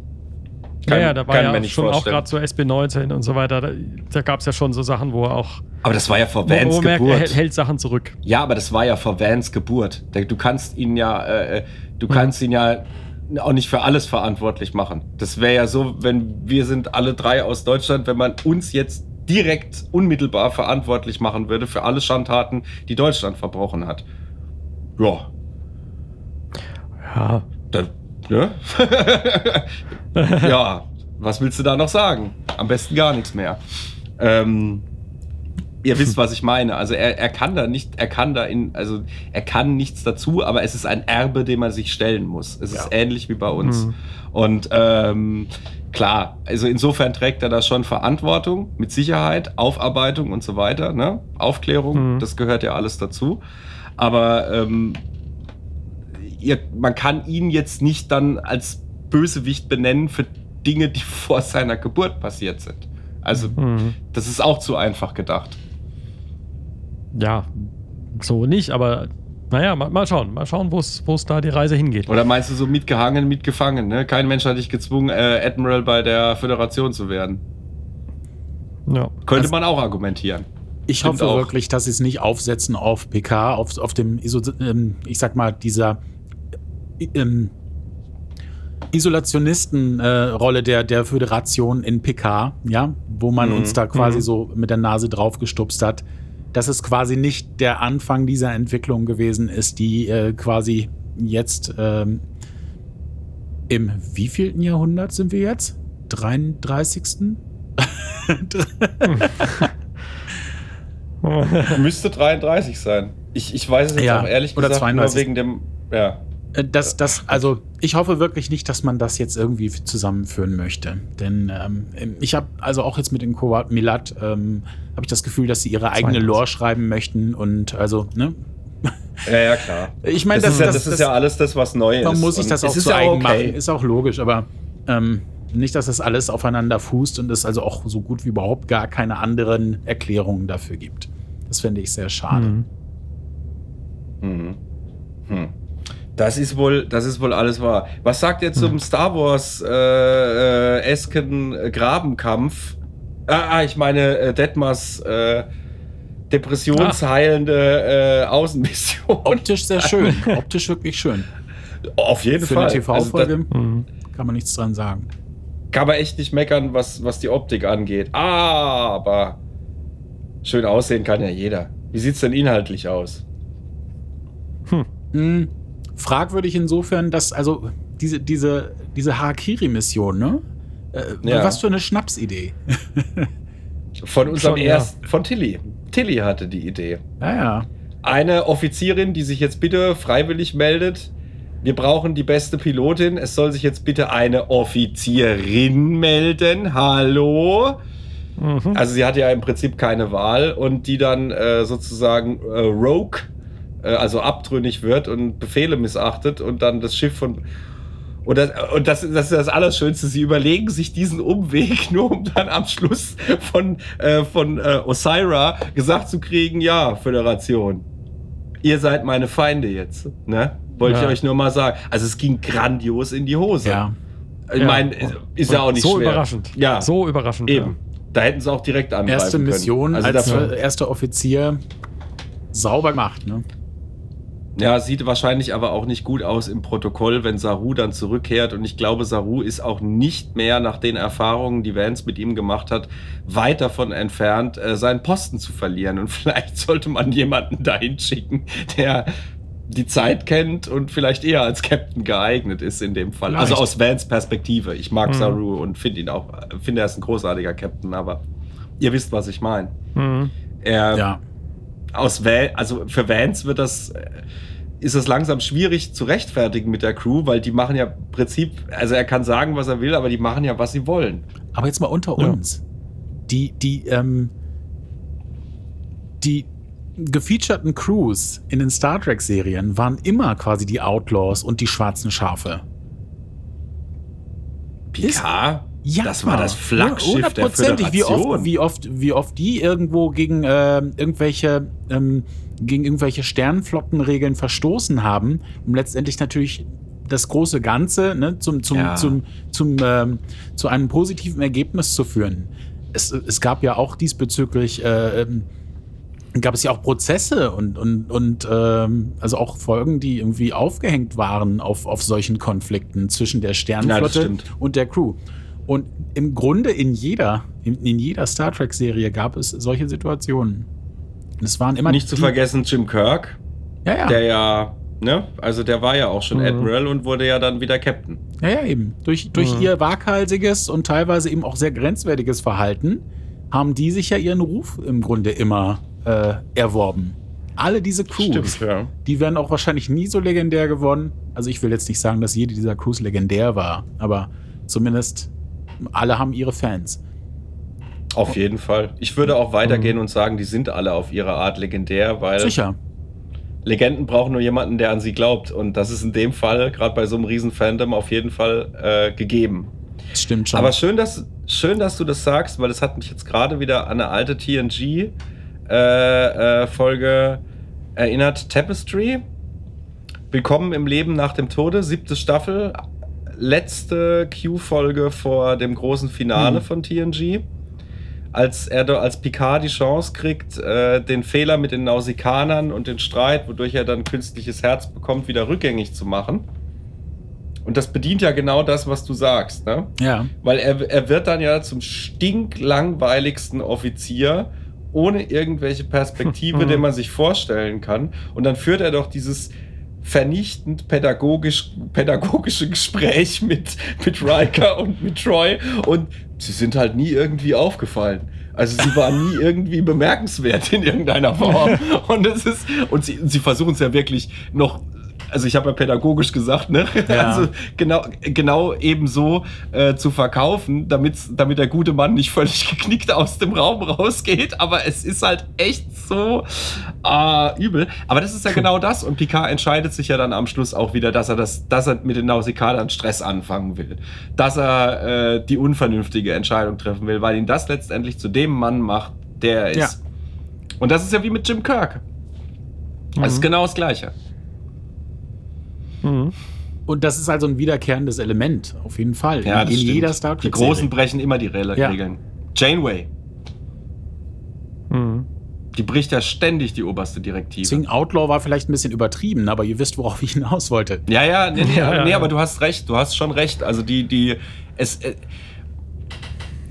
Ja, ja, da war kann ja schon auch gerade so SB19 und so weiter. Da, da gab es ja schon so Sachen, wo er auch Aber das war ja vor wo, wo Vans man merkt, er Geburt. hält, Sachen zurück. Ja, aber das war ja vor Vans Geburt. Du kannst ihn ja, äh, du kannst ihn ja auch nicht für alles verantwortlich machen. Das wäre ja so, wenn wir sind alle drei aus Deutschland, wenn man uns jetzt direkt unmittelbar verantwortlich machen würde für alle Schandtaten, die Deutschland verbrochen hat. Ja, Ja, dann, ne? ja, was willst du da noch sagen? Am besten gar nichts mehr. Ähm, ihr wisst, was ich meine. Also er, er kann da nicht, er kann da in, also er kann nichts dazu, aber es ist ein Erbe, dem man sich stellen muss. Es ist ähnlich wie bei uns. Mhm. Und ähm, klar, also insofern trägt er da schon Verantwortung, mit Sicherheit, Aufarbeitung und so weiter, ne? Aufklärung, Mhm. das gehört ja alles dazu. Aber ähm, ihr, man kann ihn jetzt nicht dann als Bösewicht benennen für Dinge, die vor seiner Geburt passiert sind. Also, Mhm. das ist auch zu einfach gedacht. ja, so nicht, aber naja, mal, mal schauen. Mal schauen, wo es da die Reise hingeht. Oder meinst du so mitgehangen, mitgefangen? Ne? Kein Mensch hat dich gezwungen, äh, Admiral bei der Föderation zu werden. Ja. Könnte Also- man auch argumentieren. Ich Stimmt hoffe auch. wirklich, dass sie es nicht aufsetzen auf PK, auf, auf dem, ähm, ich sag mal, dieser, ähm, Isolationisten-Rolle der, der Föderation in PK, ja, wo man Mhm. uns da quasi Mhm. so mit der Nase draufgestupst hat, dass es quasi nicht der Anfang dieser Entwicklung gewesen ist, die äh, quasi jetzt ähm, im wievielten Jahrhundert sind wir jetzt? 33. Müsste 33 sein. Ich, ich weiß es jetzt Ja, auch ehrlich oder gesagt 32. nur wegen dem. Ja. Äh, Das, das, also ich hoffe wirklich nicht, dass man das jetzt irgendwie zusammenführen möchte. Denn ähm, ich habe also auch jetzt mit dem Kowat Milat ähm, habe ich das Gefühl, dass sie ihre eigene 32. Lore schreiben möchten und also, ne? Ja, ja, klar. Ich meine, Das, das, ist, ja, das, das, ist ja alles das, was neu ist. man muss sich das auch es ist zu ja eigen okay. machen, ist auch logisch, aber ähm, nicht, dass das alles aufeinander fußt und es also auch so gut wie überhaupt gar keine anderen Erklärungen dafür gibt. Das fände ich sehr schade. Mhm. Mhm. Hm. Das ist wohl, das ist wohl alles wahr. Was sagt ihr zum Star Wars äh, äh, esken Grabenkampf? Ah, ah, ich meine äh, Detmers äh, depressionsheilende äh, Außenmission. Optisch sehr schön. Optisch wirklich schön. Auf jeden Für Fall. eine TV-Folge Also, Mhm. kann man nichts dran sagen. kann man echt nicht meckern, was, was die Optik angeht. Aber schön aussehen kann ja jeder. Wie sieht's denn inhaltlich aus? Hm, fragwürdig insofern, dass also diese, diese, diese Harakiri-Mission, ne? Äh, Ja. Was für eine Schnapsidee. Von unserem Schon, ja. ersten, von Tilly. Tilly hatte die Idee. Ja, ja. Eine Offizierin, die sich jetzt bitte freiwillig meldet. Wir brauchen die beste Pilotin. Es soll sich jetzt bitte eine Offizierin melden. Hallo? Mhm. Also sie hatte ja im Prinzip keine Wahl und die dann äh, sozusagen äh, Rogue, äh, also abtrünnig wird und Befehle missachtet und dann das Schiff von und das, und das, das ist das Allerschönste. Sie überlegen sich diesen Umweg, nur um dann am Schluss von, äh, von äh, Osira gesagt zu kriegen, ja, Föderation, ihr seid meine Feinde jetzt. Ne? Wollte Ja. ich euch nur mal sagen. Also es ging grandios in die Hose. Ja. Ich Ja. meine, ist ja auch nicht so schwer. überraschend. Ja, So überraschend. eben. Da hätten sie auch direkt angreifen Erste können. Mission Also als dafür, erster Offizier sauber gemacht, ne? Ja, sieht wahrscheinlich aber auch nicht gut aus im Protokoll, wenn Saru dann zurückkehrt. Und ich glaube, Saru ist auch nicht mehr nach den Erfahrungen, die Vance mit ihm gemacht hat, weit davon entfernt, äh, seinen Posten zu verlieren. Und vielleicht sollte man jemanden dahin schicken, der die Zeit kennt und vielleicht eher als Captain geeignet ist in dem Fall. Also Vielleicht. aus Vans Perspektive. Ich mag Mhm. Saru und finde ihn auch, finde er ist ein großartiger Captain, aber ihr wisst, was ich meine. Mhm. Er, Ja. Aus Van, also für Vans wird das, äh, ist es langsam schwierig zu rechtfertigen mit der Crew, weil die machen ja im Prinzip, also er kann sagen, was er will, aber die machen ja, was sie wollen. Aber jetzt mal unter Ja. uns. Die, die, ähm, die gefeaturten Crews in den Star Trek-Serien waren immer quasi die Outlaws und die schwarzen Schafe. Picard, Ja, das war das Flaggschiff der hundertprozentig. Wie oft, wie oft, wie oft die irgendwo gegen äh, irgendwelche ähm, gegen irgendwelche Sternenflottenregeln verstoßen haben, um letztendlich natürlich das große Ganze ne, zum, zum, Ja. zum, zum, ähm, zu einem positiven Ergebnis zu führen. Es, es gab ja auch diesbezüglich äh, ähm, gab es ja auch Prozesse und, und, und ähm, also auch Folgen, die irgendwie aufgehängt waren auf, auf solchen Konflikten zwischen der Ja, Sternenflotte stimmt. und der Crew. Und im Grunde in jeder, in, in jeder Star Trek-Serie gab es solche Situationen. Und es waren immer Nicht zu vergessen Jim Kirk, Ja, ja. der ja, ne, also der war ja auch schon Mhm. Admiral und wurde ja dann wieder Captain. Ja, ja, eben. Durch, durch Mhm. ihr waghalsiges und teilweise eben auch sehr grenzwertiges Verhalten haben die sich ja ihren Ruf im Grunde immer äh, erworben. Alle diese Crews, ja. die werden auch wahrscheinlich nie so legendär geworden. Also ich will jetzt nicht sagen, dass jede dieser Crews legendär war, aber zumindest alle haben ihre Fans. Auf jeden Fall. Ich würde auch weitergehen Mhm. und sagen, die sind alle auf ihre Art legendär, weil Sicher. Legenden brauchen nur jemanden, der an sie glaubt. Und das ist in dem Fall, gerade bei so einem riesen Fandom, auf jeden Fall äh, gegeben. Das stimmt schon. Aber schön dass, schön, dass du das sagst, weil das hat mich jetzt gerade wieder an eine alte TNG-Folge äh, erinnert. Tapestry. Willkommen im Leben nach dem Tode, siebte Staffel. Letzte Q-Folge vor dem großen Finale Hm. von TNG. Als er als Picard die Chance kriegt, äh, den Fehler mit den Nausikanern und den Streit, wodurch er dann künstliches Herz bekommt, wieder rückgängig zu machen. Und das bedient ja genau das, was du sagst, ne? Ja. Weil er, er wird dann ja zum stinklangweiligsten Offizier ohne irgendwelche Perspektive, den man sich vorstellen kann. Und dann führt er doch dieses vernichtend pädagogisch, pädagogische Gespräch mit, mit Riker und mit Troy. Und sie sind halt nie irgendwie aufgefallen. Also sie waren nie irgendwie bemerkenswert in irgendeiner Form. Und es ist, und sie, sie versuchen es ja wirklich noch also ich habe ja pädagogisch gesagt, ne? Ja. Also genau, genau ebenso äh, zu verkaufen, damit, damit der gute Mann nicht völlig geknickt aus dem Raum rausgeht. Aber es ist halt echt so äh, übel. Aber das ist ja genau das. Und Picard entscheidet sich ja dann am Schluss auch wieder, dass er das, dass er mit den Nausikalern Stress anfangen will. Dass er äh, die unvernünftige Entscheidung treffen will, weil ihn das letztendlich zu dem Mann macht, der er ist. Ja. Und das ist ja wie mit Jim Kirk. Das ist genau das Gleiche. Mhm. Und das ist also ein wiederkehrendes Element, auf jeden Fall. Ja, in das in stimmt. jeder Star Die Trek. Großen brechen immer die Re Ja. Regeln. Janeway, Mhm. die bricht ja ständig die oberste Direktive. Deswegen Outlaw war vielleicht ein bisschen übertrieben, aber ihr wisst, worauf ich hinaus wollte. Ja, ja, nee, nee, Ja, nee ja. aber du hast recht, du hast schon recht. Also die, die, es, äh,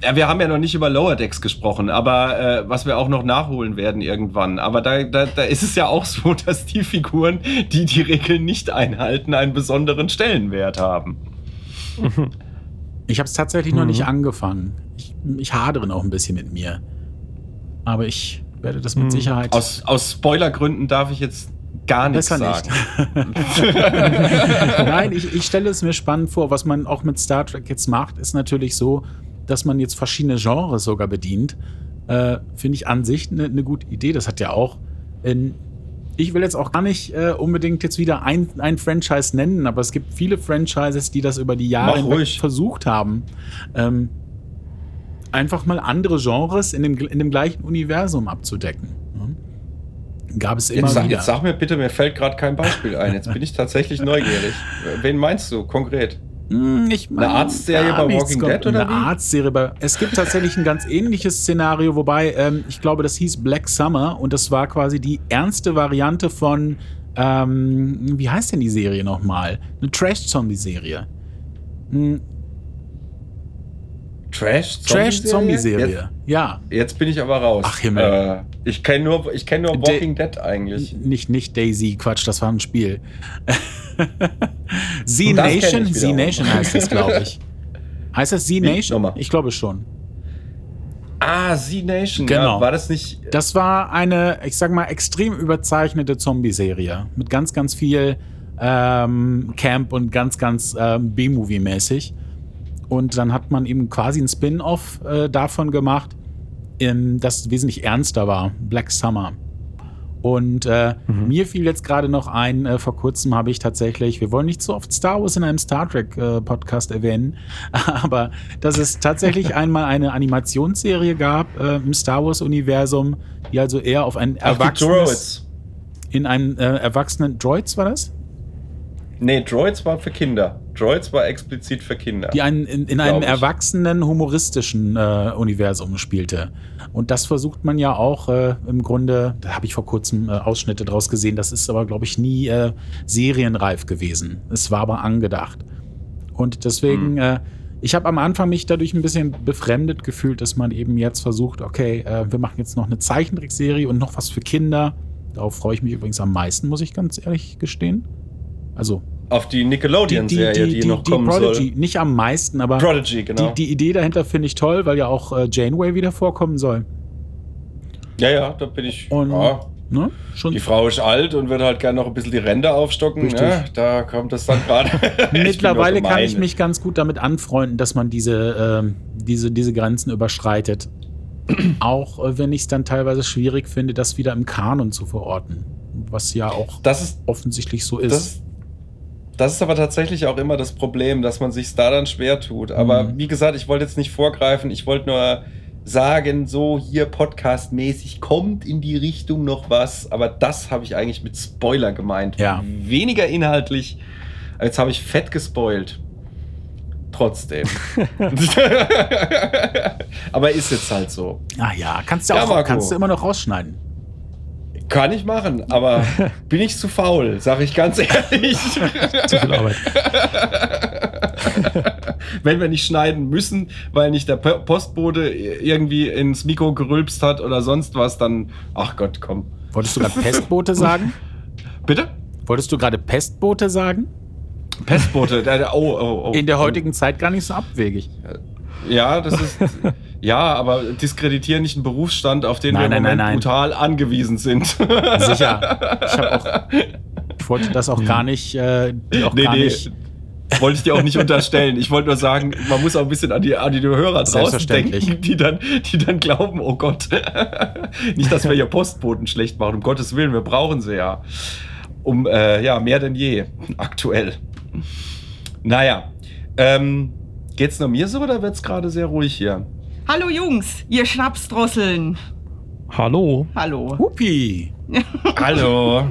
ja, wir haben ja noch nicht über Lower Decks gesprochen, aber äh, was wir auch noch nachholen werden irgendwann. Aber da, da, da ist es ja auch so, dass die Figuren, die die Regeln nicht einhalten, einen besonderen Stellenwert haben. Ich habe es tatsächlich noch Mhm. nicht angefangen. Ich, ich hadere noch ein bisschen mit mir. Aber ich werde das mit Mhm. Sicherheit. Aus, aus Spoilergründen darf ich jetzt gar nichts Besser sagen. nicht. Nein, ich, ich stelle es mir spannend vor. Was man auch mit Star Trek jetzt macht, ist natürlich so, dass man jetzt verschiedene Genres sogar bedient. Äh, Finde ich an sich eine ne gute Idee. Das hat ja auch. In, ich will jetzt auch gar nicht äh, unbedingt jetzt wieder ein, ein Franchise nennen, aber es gibt viele Franchises, die das über die Jahre versucht haben. Ähm, einfach mal andere Genres in dem, in dem gleichen Universum abzudecken. Gab es immer Jetzt sag, wieder. jetzt sag mir bitte, mir fällt gerade kein Beispiel ein. Jetzt bin ich tatsächlich neugierig. Wen meinst du konkret? Hm, Ich meine, Arztserie gar bei Walking Dead oder Eine wie? Arztserie bei. Es gibt tatsächlich ein ganz ähnliches Szenario, wobei ähm, ich glaube, das hieß Black Summer und das war quasi die ernste Variante von. Ähm, wie heißt denn die Serie nochmal? Eine Trash-Zombie-Serie. Trash? Trash-Zombie-Serie. Jetzt, Ja. jetzt bin ich aber raus. Ach, Himmel. Äh, ich kenne nur, ich kenn nur Da- Walking Dead eigentlich. Nicht, nicht Daisy, Quatsch, das war ein Spiel. Das Z kenn Nation? ich Z wiederum. Nation heißt das, glaube ich. Heißt das Z Nation? Nochmal. Ich glaube schon. Ah, Z-Nation. Genau. Ja, war das nicht. Das war eine, ich sag mal, extrem überzeichnete Zombie-Serie. Mit ganz, ganz viel ähm, Camp und ganz, ganz ähm, B-Movie-mäßig. Und dann hat man eben quasi ein Spin-off äh, davon gemacht, ähm, das wesentlich ernster war. Black Summer. Und äh, mir fiel jetzt gerade noch ein, äh, vor kurzem habe ich tatsächlich, wir wollen nicht so oft Star Wars in einem Star Trek äh, Podcast erwähnen, aber dass es tatsächlich einmal eine Animationsserie gab äh, im Star Wars Universum, die also eher auf ein Ach, die erwachsenes, Droids. in einen äh, erwachsenen Droids war das? Nee, Droids war für Kinder. Droids war explizit für Kinder. Die einen, in, in einem ich. erwachsenen, humoristischen äh, Universum spielte. Und das versucht man ja auch äh, im Grunde, da habe ich vor kurzem äh, Ausschnitte draus gesehen, das ist aber, glaube ich, nie äh, serienreif gewesen. Es war aber angedacht. Und deswegen, Hm. äh, ich habe am Anfang mich dadurch ein bisschen befremdet gefühlt, dass man eben jetzt versucht, okay, äh, wir machen jetzt noch eine Zeichentrickserie und noch was für Kinder. Darauf freue ich mich übrigens am meisten, muss ich ganz ehrlich gestehen. Also Auf die Nickelodeon-Serie, die, noch kommen Prodigy, soll. nicht am meisten, aber Prodigy, genau. die, die Idee dahinter finde ich toll, weil ja auch äh, Janeway wieder vorkommen soll. ja, ja, da bin ich. Und ja. ne, schon Die Frau ist alt und wird halt gerne noch ein bisschen die Ränder aufstocken. Richtig. Ne? Da kommt das dann gerade. Mittlerweile kann ich mich ganz gut damit anfreunden, dass man diese, ähm, diese, diese Grenzen überschreitet. auch äh, wenn ich es dann teilweise schwierig finde, das wieder im Kanon zu verorten. Was ja auch Das ist offensichtlich so ist. Das, ist aber tatsächlich auch immer das Problem, dass man sich da dann schwer tut. Aber Mhm. wie gesagt, ich wollte jetzt nicht vorgreifen, ich wollte nur sagen, so hier podcastmäßig kommt in die Richtung noch was, aber das habe ich eigentlich mit Spoiler gemeint. Ja. Weniger inhaltlich. Jetzt habe ich fett gespoilt. Trotzdem. aber ist jetzt halt so. ah ja, kannst du Ja, auch Marco. kannst du immer noch rausschneiden. Kann ich machen, aber bin ich zu faul, sage ich ganz ehrlich. Zu viel Arbeit. Wenn wir nicht schneiden müssen, weil nicht der Po- Postbote irgendwie ins Mikro gerülpst hat oder sonst was, dann, ach Gott, komm. Wolltest du gerade Pestbote sagen? Bitte? Wolltest du gerade Pestbote sagen? Pestbote, oh, oh, oh. In der heutigen Zeit gar nicht so abwegig. Ja, das ist. ja, aber diskreditieren nicht einen Berufsstand, auf den Nein, wir im nein, nein, brutal angewiesen sind. Sicher. Ich, hab auch, ich wollte das auch gar nicht, äh, auch nee, gar nee. nicht. Wollte ich dir auch nicht unterstellen. Ich wollte nur sagen, man muss auch ein bisschen an die, an die Hörer draußen denken, die dann, die dann glauben, oh Gott. nicht, dass wir hier Postboten schlecht machen, um Gottes Willen, wir brauchen sie ja. Um, äh, ja, mehr denn je, aktuell. Naja, ähm, geht's nur mir so oder wird's gerade sehr ruhig hier? Hallo Jungs, ihr Schnapsdrosseln. Hallo. Hallo. Hupi. Hallo.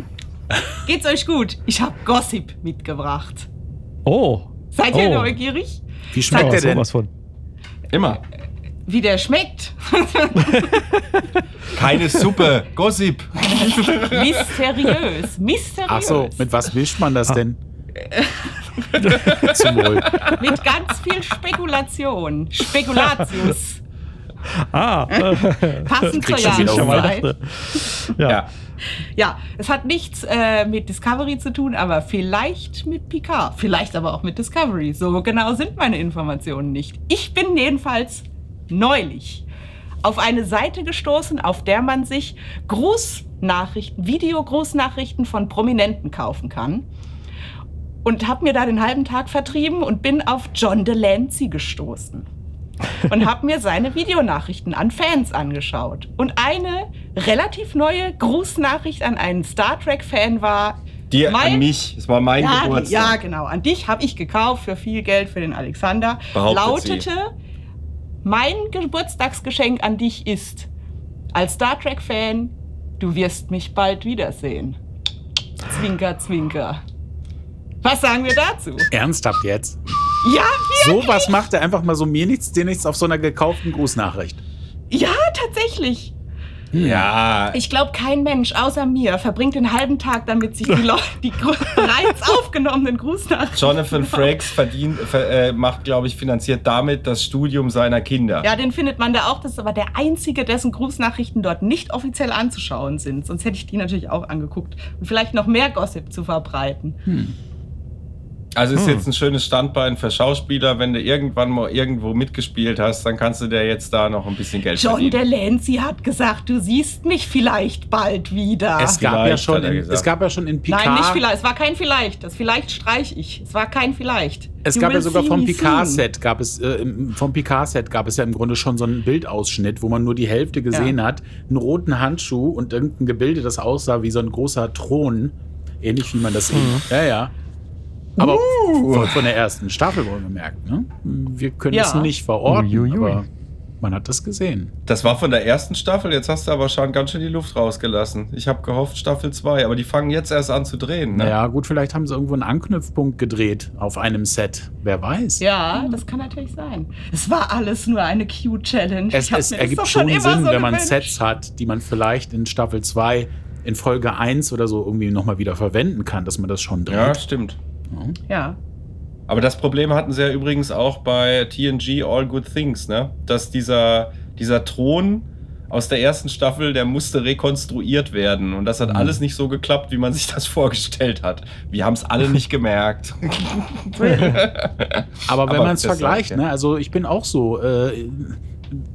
Geht's euch gut? Ich hab Gossip mitgebracht. Oh. Seid oh. ihr neugierig? Wie schmeckt der denn? sowas von. Immer. Wie der schmeckt? Keine Suppe. Gossip. Mysteriös. Mysteriös. Ach so, mit was wischt man das denn? Zum Wohl. Mit ganz viel Spekulation. Spekulatius. Ah, Passend zur. Jahreszeit. Ja. Ja, es hat nichts äh, mit Discovery zu tun, aber vielleicht mit Picard. Vielleicht aber auch mit Discovery. So genau sind meine Informationen nicht. Ich bin jedenfalls neulich auf eine Seite gestoßen, auf der man sich Grußnachrichten, Videogrußnachrichten von Prominenten kaufen kann. Und habe mir da den halben Tag vertrieben und bin auf John Delancey gestoßen und habe mir seine Videonachrichten an Fans angeschaut. Und eine relativ neue Grußnachricht an einen Star Trek-Fan war. Die mein- an mich. Es war mein ja, Geburtstag. ja, genau. An dich habe ich gekauft für viel Geld für den Alexander. Behauptet lautete, mein Geburtstagsgeschenk an dich ist, als Star Trek-Fan, du wirst mich bald wiedersehen. Zwinker, zwinker. Was sagen wir dazu? Ernsthaft jetzt? Ja, wir, So was macht er einfach mal so mir nichts, dir nichts auf so einer gekauften Grußnachricht. ja, tatsächlich. Ja. Ich glaube, kein Mensch außer mir verbringt den halben Tag damit, sich die, Leute, die bereits aufgenommenen Grußnachrichten. Jonathan Frakes verdient, ver, äh, macht, glaube ich, finanziert damit das Studium seiner Kinder. Ja, den findet man da auch. Das ist aber der einzige, dessen Grußnachrichten dort nicht offiziell anzuschauen sind. Sonst hätte ich die natürlich auch angeguckt. Und vielleicht noch mehr Gossip zu verbreiten. Also ist Hm. jetzt ein schönes Standbein für Schauspieler. Wenn du irgendwann mal irgendwo mitgespielt hast, dann kannst du dir jetzt da noch ein bisschen Geld John verdienen. Delancey hat gesagt, du siehst mich vielleicht bald wieder. Es gab, ja schon in, es gab ja schon in Picard. Nein, nicht vielleicht. Es war kein vielleicht. Das vielleicht streich ich. Es war kein vielleicht. Es You gab ja sogar vom. Picard-Set gab es äh, vom Picard-Set gab es ja im Grunde schon so einen Bildausschnitt, wo man nur die Hälfte gesehen Ja. hat, einen roten Handschuh und irgendein Gebilde, das aussah wie so ein großer Thron, ähnlich wie man das sieht. Ja, ja. Aber Uh. von, von der ersten Staffel wohlgemerkt. Ne? Wir können Ja. es nicht verorten, Uiuiui. aber man hat das gesehen. Das war von der ersten Staffel. Jetzt hast du aber schon ganz schön die Luft rausgelassen. Ich habe gehofft Staffel 2, aber die fangen jetzt erst an zu drehen. Ne? Naja, gut, vielleicht haben sie irgendwo einen Anknüpfpunkt gedreht auf einem Set. Wer weiß. Ja, das kann natürlich sein. Es war alles nur eine Q-Challenge. Es, es ergibt schon Sinn, so wenn man gewünscht. Sets hat, die man vielleicht in Staffel 2 in Folge 1 oder so irgendwie nochmal wieder verwenden kann, dass man das schon Ja, dreht. Stimmt. Ja. Aber das Problem hatten sie ja übrigens auch bei TNG All Good Things, ne? Dass dieser, dieser Thron aus der ersten Staffel, der musste rekonstruiert werden. Und das hat alles nicht so geklappt, wie man sich das vorgestellt hat. Wir haben es alle nicht gemerkt. Aber wenn man es vergleicht, ne, also ich bin auch so, äh,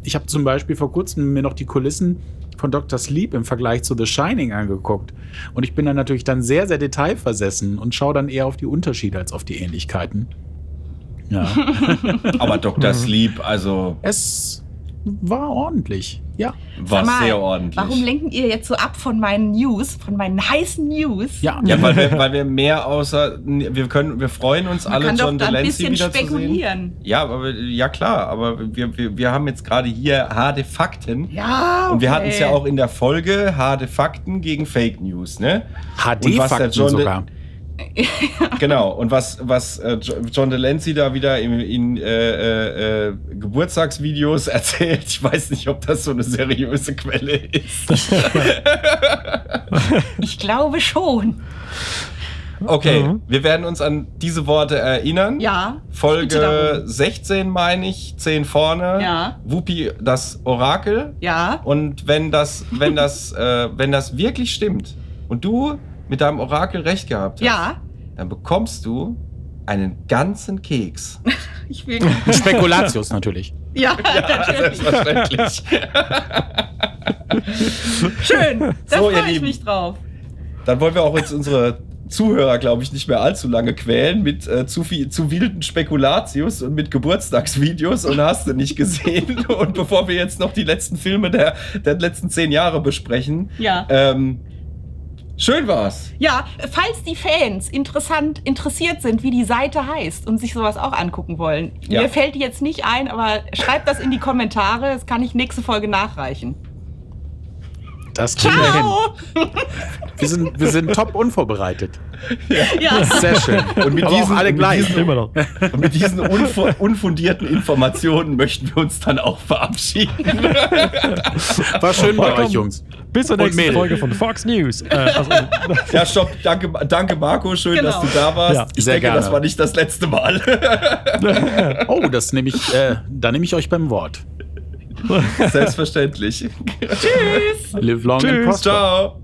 ich habe zum Beispiel vor kurzem mir noch die Kulissen von Dr. Sleep im Vergleich zu The Shining angeguckt. Und ich bin dann natürlich dann sehr, sehr detailversessen und schaue dann eher auf die Unterschiede als auf die Ähnlichkeiten. Ja. Aber Dr. Sleep, also es war ordentlich. Ja. war mal, sehr ordentlich. Warum lenken ihr jetzt so ab von meinen News, von meinen heißen News? Ja. ja, weil wir, weil wir mehr außer. Wir können, wir freuen uns Man alle, kann John doch da ein bisschen wieder zu sehen. spekulieren. Ja, aber ja klar, aber wir, wir, wir haben jetzt gerade hier harte Fakten. Ja, Und wir okay. hatten es ja auch in der Folge harte Fakten gegen Fake News, ne? HD-Fakten sogar. Genau, und was, was äh, Jo- John Delancey da wieder in, in äh, äh, äh, Geburtstagsvideos erzählt, ich weiß nicht, ob das so eine seriöse Quelle ist. Ich glaube schon. Okay, Mhm. wir werden uns an diese Worte erinnern. Ja. Folge darum. 16 meine ich, 10 vorne. Ja. Whoopi, das Orakel. Ja. Und wenn das, wenn das, äh, wenn das wirklich stimmt und du mit deinem Orakel recht gehabt hast, Ja. dann bekommst du einen ganzen Keks. Ich will. Spekulatius natürlich. Ja, natürlich. Selbstverständlich. Schön. Da So, ihr freue ich Lieben. mich drauf. Dann wollen wir auch jetzt unsere Zuhörer, glaube ich, nicht mehr allzu lange quälen mit äh, zu, viel, zu wilden Spekulatius und mit Geburtstagsvideos und hast du nicht gesehen. Und bevor wir jetzt noch die letzten Filme der, der letzten zehn Jahre besprechen, Ja. ähm, schön war's. Ja, falls die Fans interessant interessiert sind, wie die Seite heißt und sich sowas auch angucken wollen. Ja. Mir fällt die jetzt nicht ein, aber schreibt das in die Kommentare. Das kann ich nächste Folge nachreichen. Das kriegen wir hin. Ciao! Wir sind, wir sind top unvorbereitet. Ja. Sehr schön. Und mit Aber diesen, auch alle mit gleich. diesen, Immer noch. und mit diesen unfu unfundierten Informationen möchten wir uns dann auch verabschieden. War schön bei Willkommen. euch, Jungs. Bis zur nächsten Mädel. Folge von Fox News. Äh, also, Ja, stopp. Danke, danke Marco. Schön, Genau. dass du da warst. Ja, ich sehr denke, gerne. das war nicht das letzte Mal. Oh, das nehme ich, äh, da nehme ich euch beim Wort. Selbstverständlich. Live long Tschüss. and prosper. Ciao.